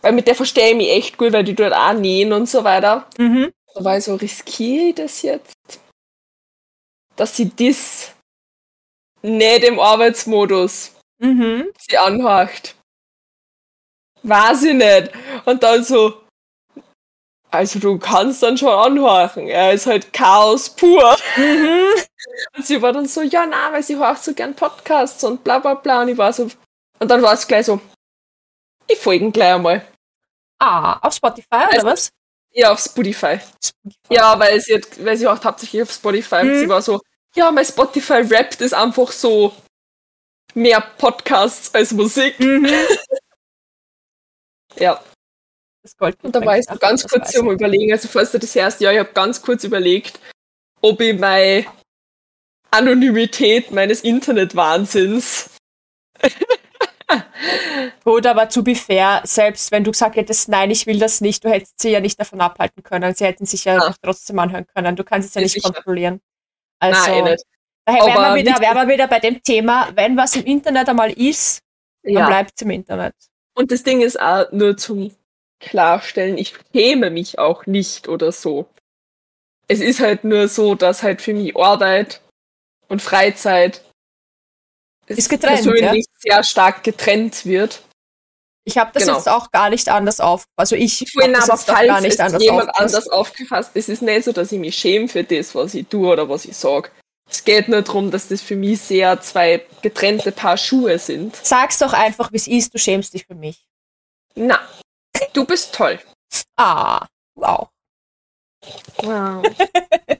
Weil mit der verstehe ich mich echt gut, weil die dort auch nähen und so weiter. Mhm. Da war ich so, riskiere ich das jetzt? Dass sie das nicht im Arbeitsmodus Mhm. sie anhakt. Weiß ich nicht. Und dann so, also du kannst dann schon anhorchen. Er ist halt Chaos pur. Mhm. Und sie war dann so, ja, na, weil sie hört so gern Podcasts und bla bla bla. Und ich war so, und dann war es gleich so, ich folge gleich einmal. Ah, auf Spotify oder Also- was? Ja, auf Spotify. Spotify. Ja, weil sie, hat, weil sie hört hauptsächlich auf Spotify. Und Mhm. sie war so, ja, mein Spotify rappt ist einfach so mehr Podcasts als Musik. Mhm. Ja. Das Gold Und da war ich so ganz kurz am überlegen, also falls du das hörst, ja, ich habe ganz kurz überlegt, ob ich meine Anonymität meines Internetwahnsinns. Gut, aber to be fair, selbst wenn du gesagt hättest, nein, ich will das nicht, du hättest sie ja nicht davon abhalten können. Sie hätten sich ja Ja. noch trotzdem anhören können. Du kannst es ja Ja, nicht sicher. kontrollieren. Also, Nein, nicht. daher wären wir, wieder, wären wir wieder bei dem Thema, wenn was im Internet einmal ist, dann Ja. bleibt es im Internet. Und das Ding ist auch nur zum Klarstellen, ich schäme mich auch nicht oder so. Es ist halt nur so, dass halt für mich Arbeit und Freizeit Ist getrennt, persönlich sehr stark getrennt wird. Ich habe das Genau. jetzt auch gar nicht anders auf. Also ich Ich vorhin hab das aber jetzt auch falls gar nicht anders jemand aufgefasst. anders aufgefasst. Es ist nicht so, dass ich mich schäme für das, was ich tue oder was ich sage. Es geht nur darum, dass das für mich sehr zwei getrennte Paar Schuhe sind. Sag's doch einfach, wie es ist, du schämst dich für mich. Na, du bist toll. Ah, auch. Wow.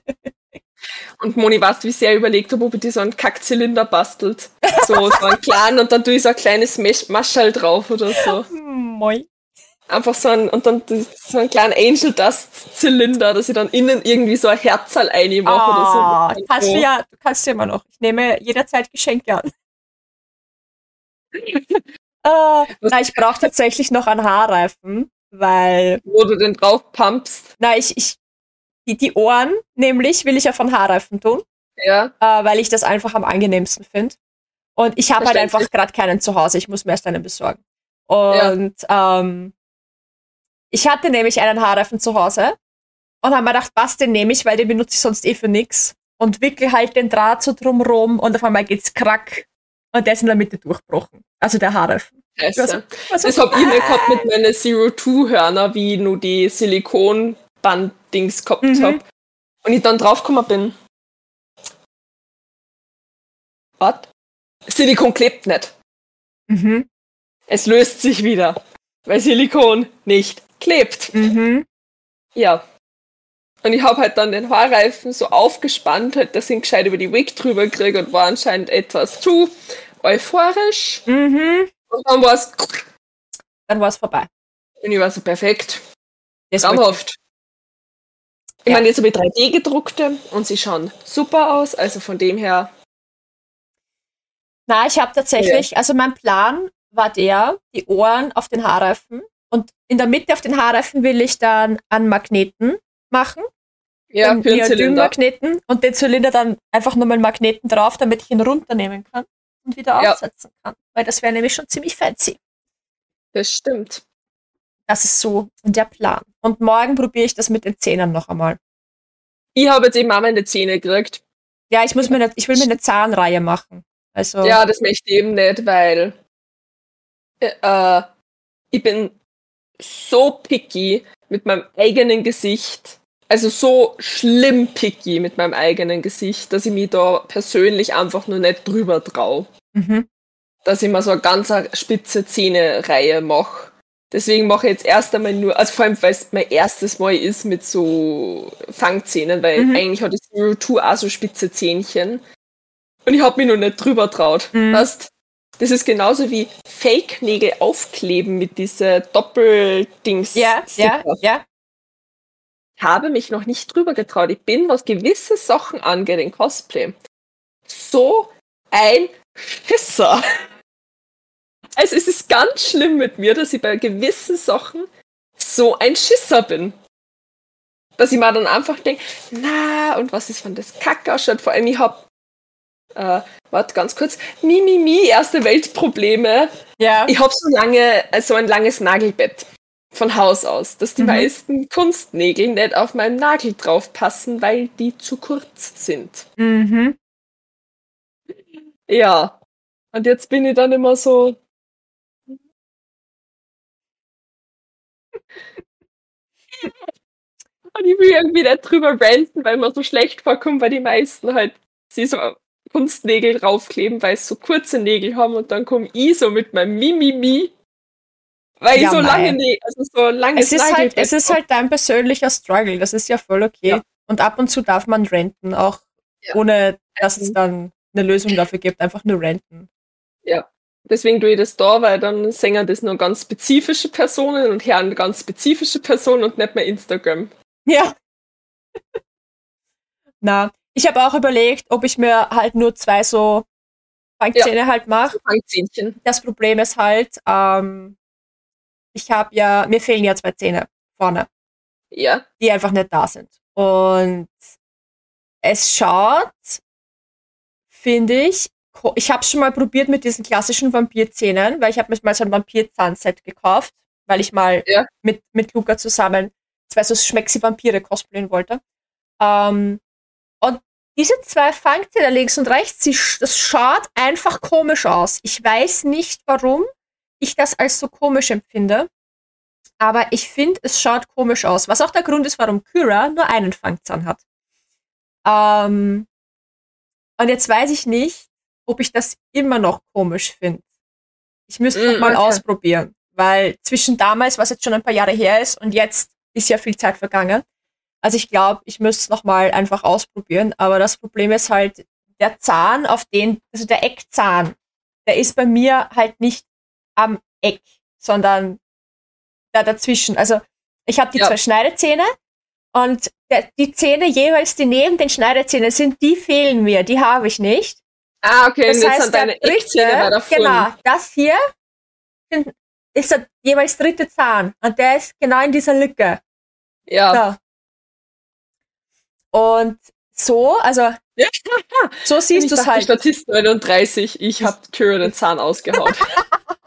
Und Moni, weißt du, wie sehr ich überlegt habe, ob ich dir so einen Kackzylinder bastelt? So, so einen kleinen und dann tue ich so ein kleines Maschall drauf oder so. Moi. Einfach so ein, und dann so einen kleinen Angel Dust Zylinder, dass ich dann innen irgendwie so ein Herzal reinmache Ah, oder so. kannst du ja, du kannst ja immer noch. Ich nehme jederzeit Geschenke an. äh, na, ich brauche tatsächlich noch einen Haarreifen, weil, Wo du den drauf pumpst. na, ich, ich, die, die Ohren nämlich will ich ja von Haarreifen tun, Ja. äh, weil ich das einfach am angenehmsten finde. Und ich habe halt einfach gerade keinen zu Hause. Ich muss mir erst einen besorgen. Und ähm, ich hatte nämlich einen Haarreifen zu Hause und habe mir gedacht, was, den nehme ich, weil den benutze ich sonst eh für nix. Und wickel halt den Draht so drumrum und auf einmal geht's krack und der ist in der Mitte durchbrochen. Also der Haarreifen. Also, Das hab ich mir gehabt mit meinen Zero-Two-Hörner, wie nur die Silikonband-Dings gehabt Mhm. hab. Und ich dann draufgekommen bin. Was? Silikon klebt nicht. Mhm. Es löst sich wieder. Weil Silikon nicht klebt. Mhm. Ja. Und ich habe halt dann den Haarreifen so aufgespannt, halt, dass ich ihn gescheit über die Wig drüber kriege und war anscheinend etwas zu euphorisch. Mhm. Und dann war es. Dann war es vorbei. Und ich war so perfekt. Das Traumhaft. Ich Ja. meine, jetzt habe ich 3D gedruckte und sie schauen super aus. Also von dem her, Na, ich habe tatsächlich, also mein Plan war der, die Ohren auf den Haarreifen und in der Mitte auf den Haarreifen will ich dann einen Magneten machen. ja, für den Zylinder. Neodym-Magneten und den Zylinder dann einfach nochmal einen Magneten drauf, damit ich ihn runternehmen kann und wieder Ja. aufsetzen kann. Weil das wäre nämlich schon ziemlich fancy. Das stimmt. Das ist so der Plan. Und morgen probiere ich das mit den Zähnen noch einmal. Ich habe jetzt eben auch meine Zähne gekriegt. Ja, ich muss mir eine, ich will mir eine Zahnreihe machen. Also, Ja, das möchte ich eben nicht, weil äh, ich bin so picky mit meinem eigenen Gesicht. Also so schlimm picky mit meinem eigenen Gesicht, dass ich mich da persönlich einfach nur nicht drüber traue. mhm. dass ich mal so eine ganz spitze Zähne-Reihe mache. Deswegen mache ich jetzt erst einmal nur, also vor allem, weil es mein erstes Mal ist mit so Fangzähnen, weil Mhm. eigentlich hat das Zero Two auch so spitze Zähnchen. Und ich habe mich noch nicht drüber traut. Mhm. Weißt, das ist genauso wie Fake-Nägel aufkleben mit diese Doppeldings. ja, ja, ja. Ich habe mich noch nicht drüber getraut. Ich bin, was gewisse Sachen angeht, in Cosplay, so ein Schisser. Also es ist ganz schlimm mit mir, dass ich bei gewissen Sachen so ein Schisser bin. Dass ich mir dann einfach denke, na, und was ist, wenn das kacke ausschaut? Vor allem, ich hab, äh, warte ganz kurz, Mimimi, erste Weltprobleme. Ja. Ich habe so lange, so ein langes Nagelbett von Haus aus, dass die Mhm. meisten Kunstnägel nicht auf meinen Nagel draufpassen, weil die zu kurz sind. Mhm. Ja. Und jetzt bin ich dann immer so. Und ich will irgendwie nicht drüber ranten, weil man so schlecht vorkommt, weil die meisten halt sie so Kunstnägel draufkleben, weil sie so kurze Nägel haben und dann komme ich so mit meinem Mimimi, weil Ja, ich so mei. lange Nägel, also so langes Es ist, halt, es ist halt dein persönlicher Struggle, das ist ja voll okay. Ja. Und ab und zu darf man renten, auch Ja. ohne dass es dann eine Lösung dafür gibt, einfach nur renten. Ja. Deswegen tue ich das da, weil dann singen das nur ganz spezifische Personen und hören ganz spezifische Personen und nicht mehr Instagram. Ja. Na, ich habe auch überlegt, ob ich mir halt nur zwei so Fangzähne halt mache. Fangzähnchen. Das Problem ist halt, ähm, ich habe ja, mir fehlen ja zwei Zähne vorne, Ja. die einfach nicht da sind. Und es schaut, finde ich, ich habe schon mal probiert mit diesen klassischen Vampirzähnen, weil ich habe mir mal so ein Vampir-Zahnset gekauft, weil ich mal Ja. mit, mit Luca zusammen zwei so Schmexi-Vampire cosplayen wollte. Ähm, und diese zwei Fangzähne links und rechts, sie, das schaut einfach komisch aus. Ich weiß nicht, warum ich das als so komisch empfinde. Aber ich finde, es schaut komisch aus. Was auch der Grund ist, warum Kyra nur einen Fangzahn hat. Ähm, und jetzt weiß ich nicht, ob ich das immer noch komisch finde. Ich müsste Mm, noch mal okay. ausprobieren. Weil zwischen damals, was jetzt schon ein paar Jahre her ist, und jetzt ist ja viel Zeit vergangen. Also ich glaube, ich müsste es noch mal einfach ausprobieren. Aber das Problem ist halt, der Zahn, auf den, also der Eckzahn, der ist bei mir halt nicht am Eck, sondern da dazwischen. Also ich habe die Ja. zwei Schneidezähne und der, die Zähne jeweils, die neben den Schneidezähnen sind, die fehlen mir, die habe ich nicht. Ah, okay, Das und jetzt heißt, sind deine Eckzähne vorne. genau, das hier sind, ist der jeweils dritte Zahn und der ist genau in dieser Lücke. Ja. Da. Und so, also Ja. so siehst du es halt. Statist 39, ich hab Kyra den Zahn ausgehauen. du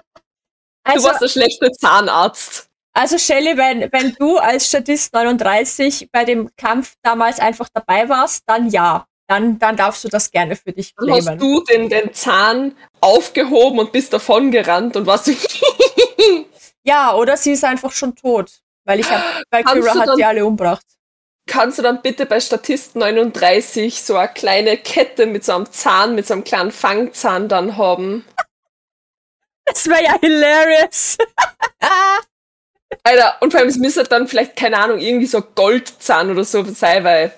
Also, warst der schlechte Zahnarzt. also Shelley, wenn, wenn du als Statist 39 bei dem Kampf damals einfach dabei warst, dann ja. Dann, dann darfst du das gerne für dich Dann hast du den, den Zahn aufgehoben und bist davon gerannt und warst du. Ja, oder sie ist einfach schon tot. Weil ich hab, weil Kannst Kyra du hat dann- die alle umgebracht. Kannst du dann bitte bei Statist 39 so eine kleine Kette mit so einem Zahn, mit so einem kleinen Fangzahn dann haben? Das wäre ja hilarious. Alter, und vor allem, es müsste dann vielleicht, keine Ahnung, irgendwie so Goldzahn oder so sein, weil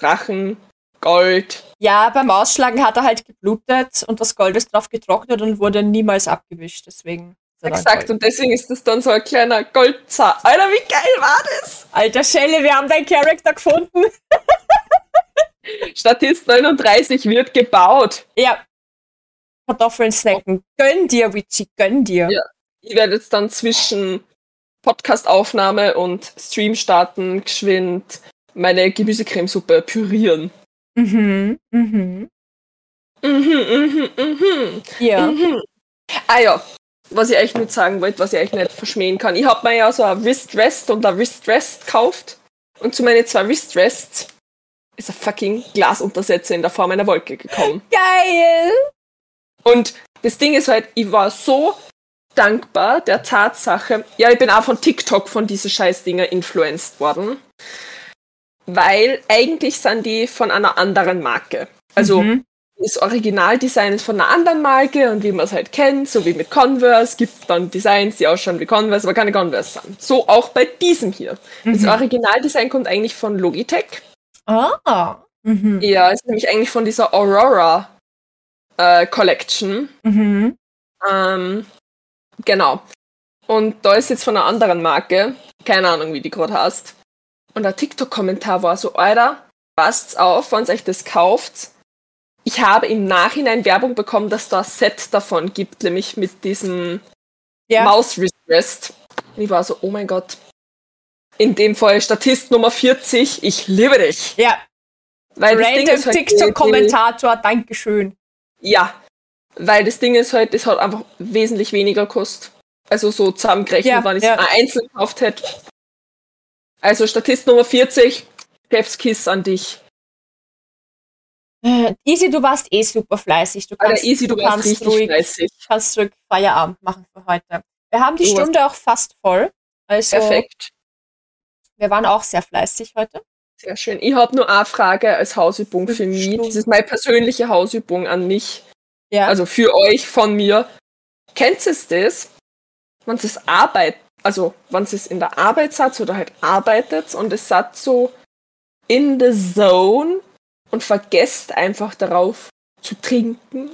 Drachen, Gold. Ja, beim Ausschlagen hat er halt geblutet und das Gold ist drauf getrocknet und wurde niemals abgewischt. Deswegen. Exakt, und deswegen ist das dann so ein kleiner Goldzahn. Alter, wie geil war das? Alter Shelley, wir haben deinen Charakter gefunden. Statist 39 wird gebaut. Ja. Kartoffeln snacken. Gönn dir, Witchy, gönn dir. Ja. Ich werde jetzt dann zwischen Podcastaufnahme und Stream starten, geschwind meine Gemüsecremesuppe pürieren. Mhm, mhm. Mhm, mhm, mhm. Ja. Mhm. Ah ja, was ich eigentlich nicht sagen wollte, was ich eigentlich nicht verschmähen kann. Ich habe mir ja so ein Wrist Rest und ein Wrist Rest gekauft. Und zu meinen zwei Wrist Rests ist ein fucking Glasuntersetzer in der Form einer Wolke gekommen. Geil. Und das Ding ist halt, ich war so dankbar der Tatsache, ja, ich bin auch von TikTok von diesen Scheißdinger influenced worden. Weil eigentlich sind die von einer anderen Marke. Also Mhm. das Originaldesign ist von einer anderen Marke und wie man es halt kennt, so wie mit Converse, gibt es dann Designs, die ausschauen wie Converse, aber keine Converse sind. So auch bei diesem hier. Das Mhm. Originaldesign kommt eigentlich von Logitech. Ah. Mhm. Ja, ist nämlich eigentlich von dieser Aurora äh, Collection. Mhm. Ähm, genau. Und da ist jetzt von einer anderen Marke, keine Ahnung, wie die gerade heißt. Und der TikTok-Kommentar war so, Alter, passt's auf, wenn ihr euch das kauft. Ich habe im Nachhinein Werbung bekommen, dass da ein Set davon gibt, nämlich mit diesem Ja. Maus-Wrist. Und ich war so, oh mein Gott. In dem Fall Statist Nummer 40, ich liebe dich. Ja. Weil Random ist halt, TikTok-Kommentator, Dankeschön. Ja, weil das Ding ist halt, das hat einfach wesentlich weniger kostet. Also so zusammengerechnet, Ja, wenn ich es ja. einzeln gekauft hätte. Also Statist Nummer 40, Chefskiss an dich. Äh, Easy, du warst eh super fleißig. Du Alter, kannst, easy, du, warst richtig ruhig, fleißig. kannst ruhig Feierabend machen für heute. Wir haben die Du Stunde auch fast voll. Also, Perfekt. wir waren auch sehr fleißig heute. Sehr schön. Ich habe nur eine Frage als Hausübung für mich. Stunden. Das ist meine persönliche Hausübung an mich. Ja. Also für euch, von mir. Kennt ihr das? Wenn es Arbeit, also wenn es in der Arbeit seid oder halt arbeitet und es seid so in the zone und vergesst einfach darauf zu trinken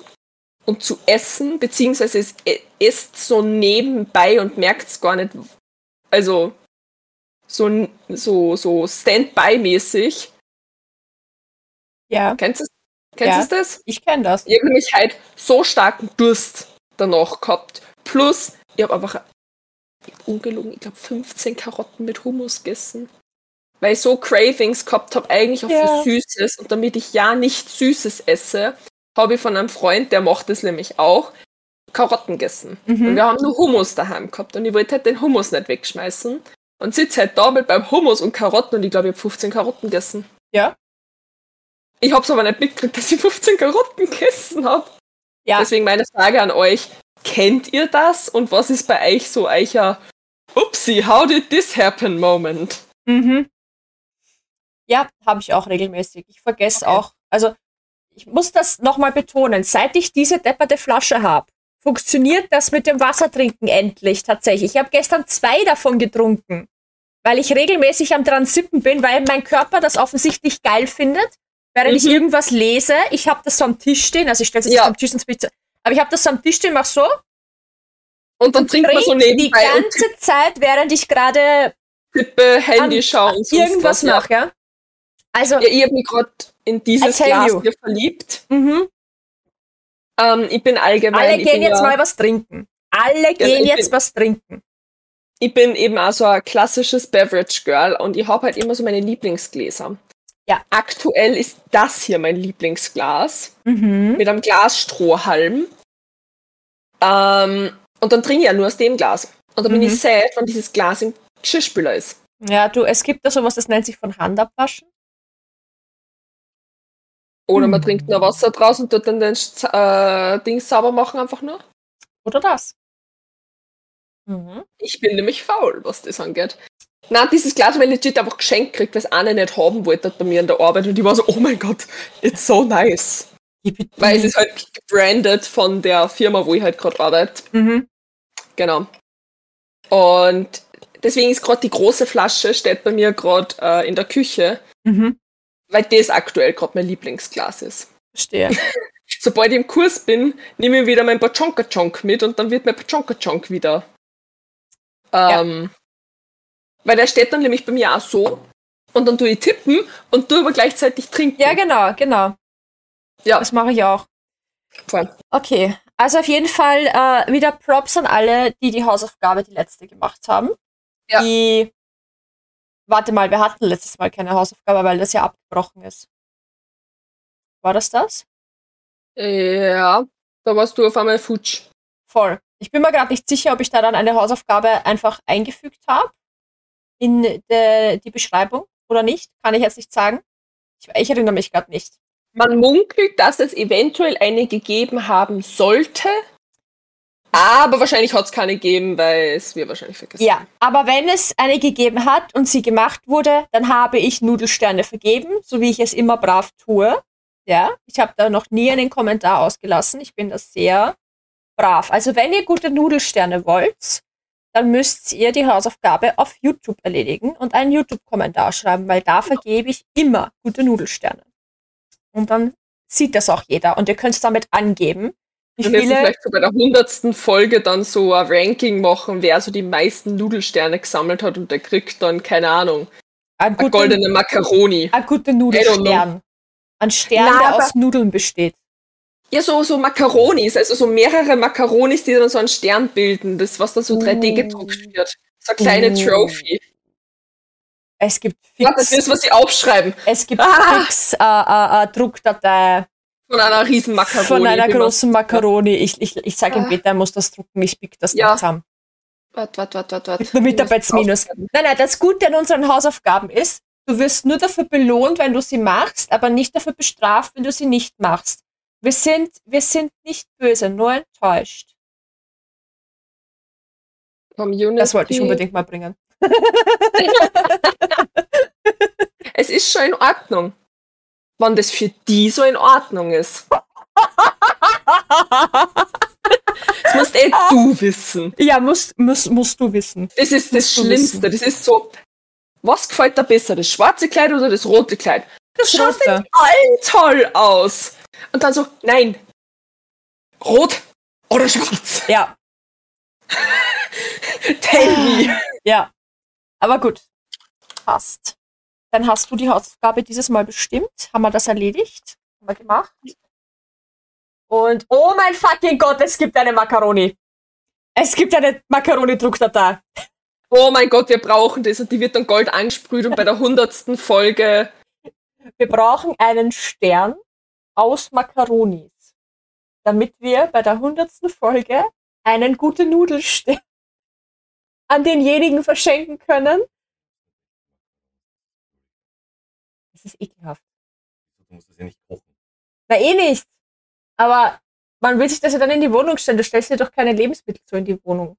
und zu essen, beziehungsweise es e- esst so nebenbei und merkt es gar nicht. Also so, so, so Standby-mäßig. Ja, Kennst du Kennst Ja. das? ich kenne das. Ich habe nämlich halt so starken Durst danach gehabt. Plus, ich habe einfach, ich ungelogen, ich glaube 15 Karotten mit Hummus gegessen. Weil ich so Cravings gehabt habe, eigentlich auch Ja. für Süßes. Und damit ich ja nicht Süßes esse, habe ich von einem Freund, der macht es nämlich auch, Karotten gegessen. Und Mhm. wir haben nur Hummus daheim gehabt. Und ich wollte halt den Hummus nicht wegschmeißen. Und sitze halt da mit beim Hummus und Karotten und ich glaube, ich habe 15 Karotten gegessen. Ja. Ich habe es aber nicht mitgekriegt, dass ich 15 Karotten gegessen habe. Ja. Deswegen meine Frage an euch: Kennt ihr das und was ist bei euch so euer Upsi, how did this happen Moment? Mhm. Ja, habe ich auch regelmäßig. Ich vergesse Okay. auch, also ich muss das nochmal betonen, seit ich diese depperte Flasche habe, funktioniert das mit dem Wassertrinken endlich tatsächlich. Ich habe gestern zwei davon getrunken, weil ich regelmäßig am dran sippen bin, weil mein Körper das offensichtlich geil findet, während ich Mhm. irgendwas lese. Ich habe das so am Tisch stehen, also ich stelle es jetzt Ja. am Tisch ins Bild, aber ich habe das so am Tisch stehen, mach so Und dann trinkt man so die nebenbei und ganze Zeit, während ich gerade tippe, Handy an- schauen und sonst irgendwas was. Ja. mache, ja. Also, Ja, ich habe mich gerade in dieses Glas you. hier verliebt. mhm. Ähm, ich bin allgemein. Alle ich gehen jetzt ja, mal was trinken. Alle gehen ich jetzt bin- was trinken. Ich bin eben auch so ein klassisches Beverage Girl und ich habe halt immer so meine Lieblingsgläser. Ja. Aktuell ist das hier mein Lieblingsglas. Mhm. mit einem Glasstrohhalm. Ähm, und dann trinke ich ja nur aus dem Glas. Und dann bin Mhm. ich sad, wenn dieses Glas im Geschirrspüler ist. Ja, du, es gibt da sowas, das nennt sich von Hand abwaschen. Oder man Mhm. trinkt nur Wasser draus und tut dann den äh, Ding sauber machen einfach nur. Oder das. Mhm. Ich bin nämlich faul, was das angeht. Na, dieses Glas habe ich legit einfach geschenkt gekriegt, weil es eine nicht haben wollte bei mir in der Arbeit. Und ich war so, oh mein Gott, it's so nice. Weil es ist halt gebrandet von der Firma, wo ich halt gerade arbeite. Mhm. Genau. Und deswegen ist gerade die große Flasche, steht bei mir gerade äh, in der Küche, Mhm. weil das aktuell gerade mein Lieblingsglas ist. Verstehe. Sobald ich im Kurs bin, nehme ich wieder mein Pachonka Chonk mit und dann wird mein Pachonka Chonk wieder. Ähm, Weil der steht dann nämlich bei mir auch so und dann tue ich tippen und tue aber gleichzeitig trinken. Ja, genau, genau. Ja. Das mache ich auch. Voll. Okay. Also auf jeden Fall äh, wieder Props an alle, die die Hausaufgabe die letzte gemacht haben. Ja. Die, warte mal, wir hatten letztes Mal keine Hausaufgabe, weil das ja abgebrochen ist. War das das? Ja, da warst du auf einmal futsch. Voll. Ich bin mir gerade nicht sicher, ob ich da dann eine Hausaufgabe einfach eingefügt habe in de, die Beschreibung oder nicht. Kann ich jetzt nicht sagen. Ich, ich erinnere mich gerade nicht. Man munkelt, dass es eventuell eine gegeben haben sollte, aber wahrscheinlich hat es keine gegeben, weil es wir wahrscheinlich vergessen Ja, aber wenn es eine gegeben hat und sie gemacht wurde, dann habe ich Nudelsterne vergeben, so wie ich es immer brav tue. Ja, ich habe da noch nie einen Kommentar ausgelassen. Ich bin da sehr brav. Also wenn ihr gute Nudelsterne wollt, dann müsst ihr die Hausaufgabe auf YouTube erledigen und einen YouTube-Kommentar schreiben, weil da vergebe ich immer gute Nudelsterne. Und dann sieht das auch jeder und ihr könnt es damit angeben, wie Wir müssen viele vielleicht so bei der hundertsten Folge dann so ein Ranking machen, wer so die meisten Nudelsterne gesammelt hat und der kriegt dann, keine Ahnung, ein eine gute, goldene Macaroni. ein guter I don't know. Nudelstern. Ein Stern, Na, der aus Nudeln besteht. Ja, so, so Macaronis, also so mehrere Macaronis, die dann so einen Stern bilden, das, was dann so 3D Uh. gedruckt wird. So eine kleine Uh. Trophy. Es gibt Warte, das fix, ist, was sie aufschreiben. es gibt Ah. fix äh, äh, äh, Druckdatei Von einer riesen Macaroni. von einer großen Macaroni. Ich, ich, ich sage ihm Ah. bitte, er muss das drucken, ich pick das Ja. zusammen. Warte, warte, warte, warte. Mit einem Mitarbeitsminus. Nein, nein, das Gute an unseren Hausaufgaben ist, du wirst nur dafür belohnt, wenn du sie machst, aber nicht dafür bestraft, wenn du sie nicht machst. Wir sind, wir sind nicht böse, nur enttäuscht. Community. Das wollte ich unbedingt mal bringen. Es ist schon in Ordnung. Wann das für die so in Ordnung ist. Das musst eh du wissen. ja, musst, musst, musst du wissen. Das ist das Musst du Schlimmste. Das ist so. Was gefällt dir besser? Das schwarze Kleid oder das rote Kleid? Das schaut in allen toll aus. Und dann so, nein. Rot oder schwarz? Ja, Tell me. ja. Aber gut. Passt. Dann hast du die Hausaufgabe dieses Mal bestimmt. Haben wir das erledigt? Haben wir gemacht? Und oh mein fucking Gott, es gibt eine Macaroni. Es gibt eine Macaroni-Druckdatei. Oh mein Gott, wir brauchen das und die wird dann Gold angesprüht und bei der hundertsten Folge. Wir brauchen einen Stern aus Macaronis, damit wir bei der hundertsten Folge einen gute Nudelstern an denjenigen verschenken können. Das ist ekelhaft. Du musst das ja nicht kochen. Na eh nicht. Aber man will sich das ja dann in die Wohnung stellen. Du stellst dir doch keine Lebensmittel so in die Wohnung.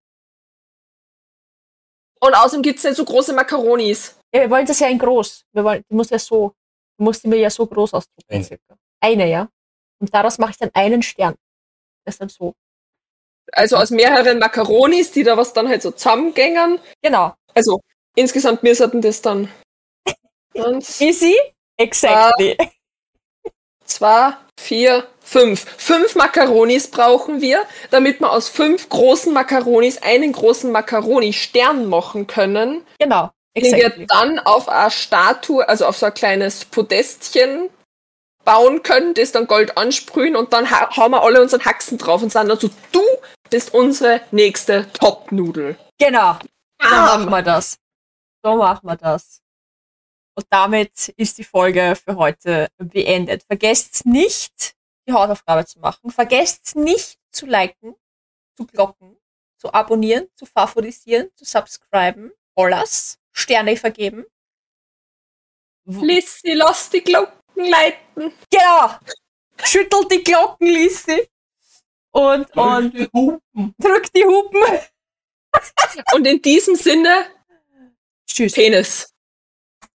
Und außerdem gibt es nicht so große Makaronis. Ja, wir wollen das ja in groß. Wir wollen, die muss ja so, du musst die mir ja so groß ausdrucken. Circa. Eine, ja. Und daraus mache ich dann einen Stern. Das ist dann so. Also aus mehreren Makaronis, die da was dann halt so zusammengängern. Genau. Also insgesamt wir sollten das dann Easy? Exactly. zwei, vier, fünf. Fünf Makaronis brauchen wir, damit wir aus fünf großen Makaronis einen großen Makaroni-Stern machen können, Genau. den Exactly. wir dann auf eine Statue, also auf so ein kleines Podestchen bauen können, das dann Gold ansprühen und dann ha hauen wir alle unseren Haxen drauf und sagen so, du bist unsere nächste Top-Nudel. Genau. So Ah. machen wir das. So machen wir das. Und damit ist die Folge für heute beendet. Vergesst nicht, die Hausaufgabe zu machen. Vergesst nicht zu liken, zu glocken, zu abonnieren, zu favorisieren, zu subscriben. Alles. Sterne vergeben. Lissy, lass die Glocken leiten. Genau. Schüttelt die Glocken, Lissi. Und, und Die Hupen. drückt die Hupen. Und in diesem Sinne, Tschüss. Penis.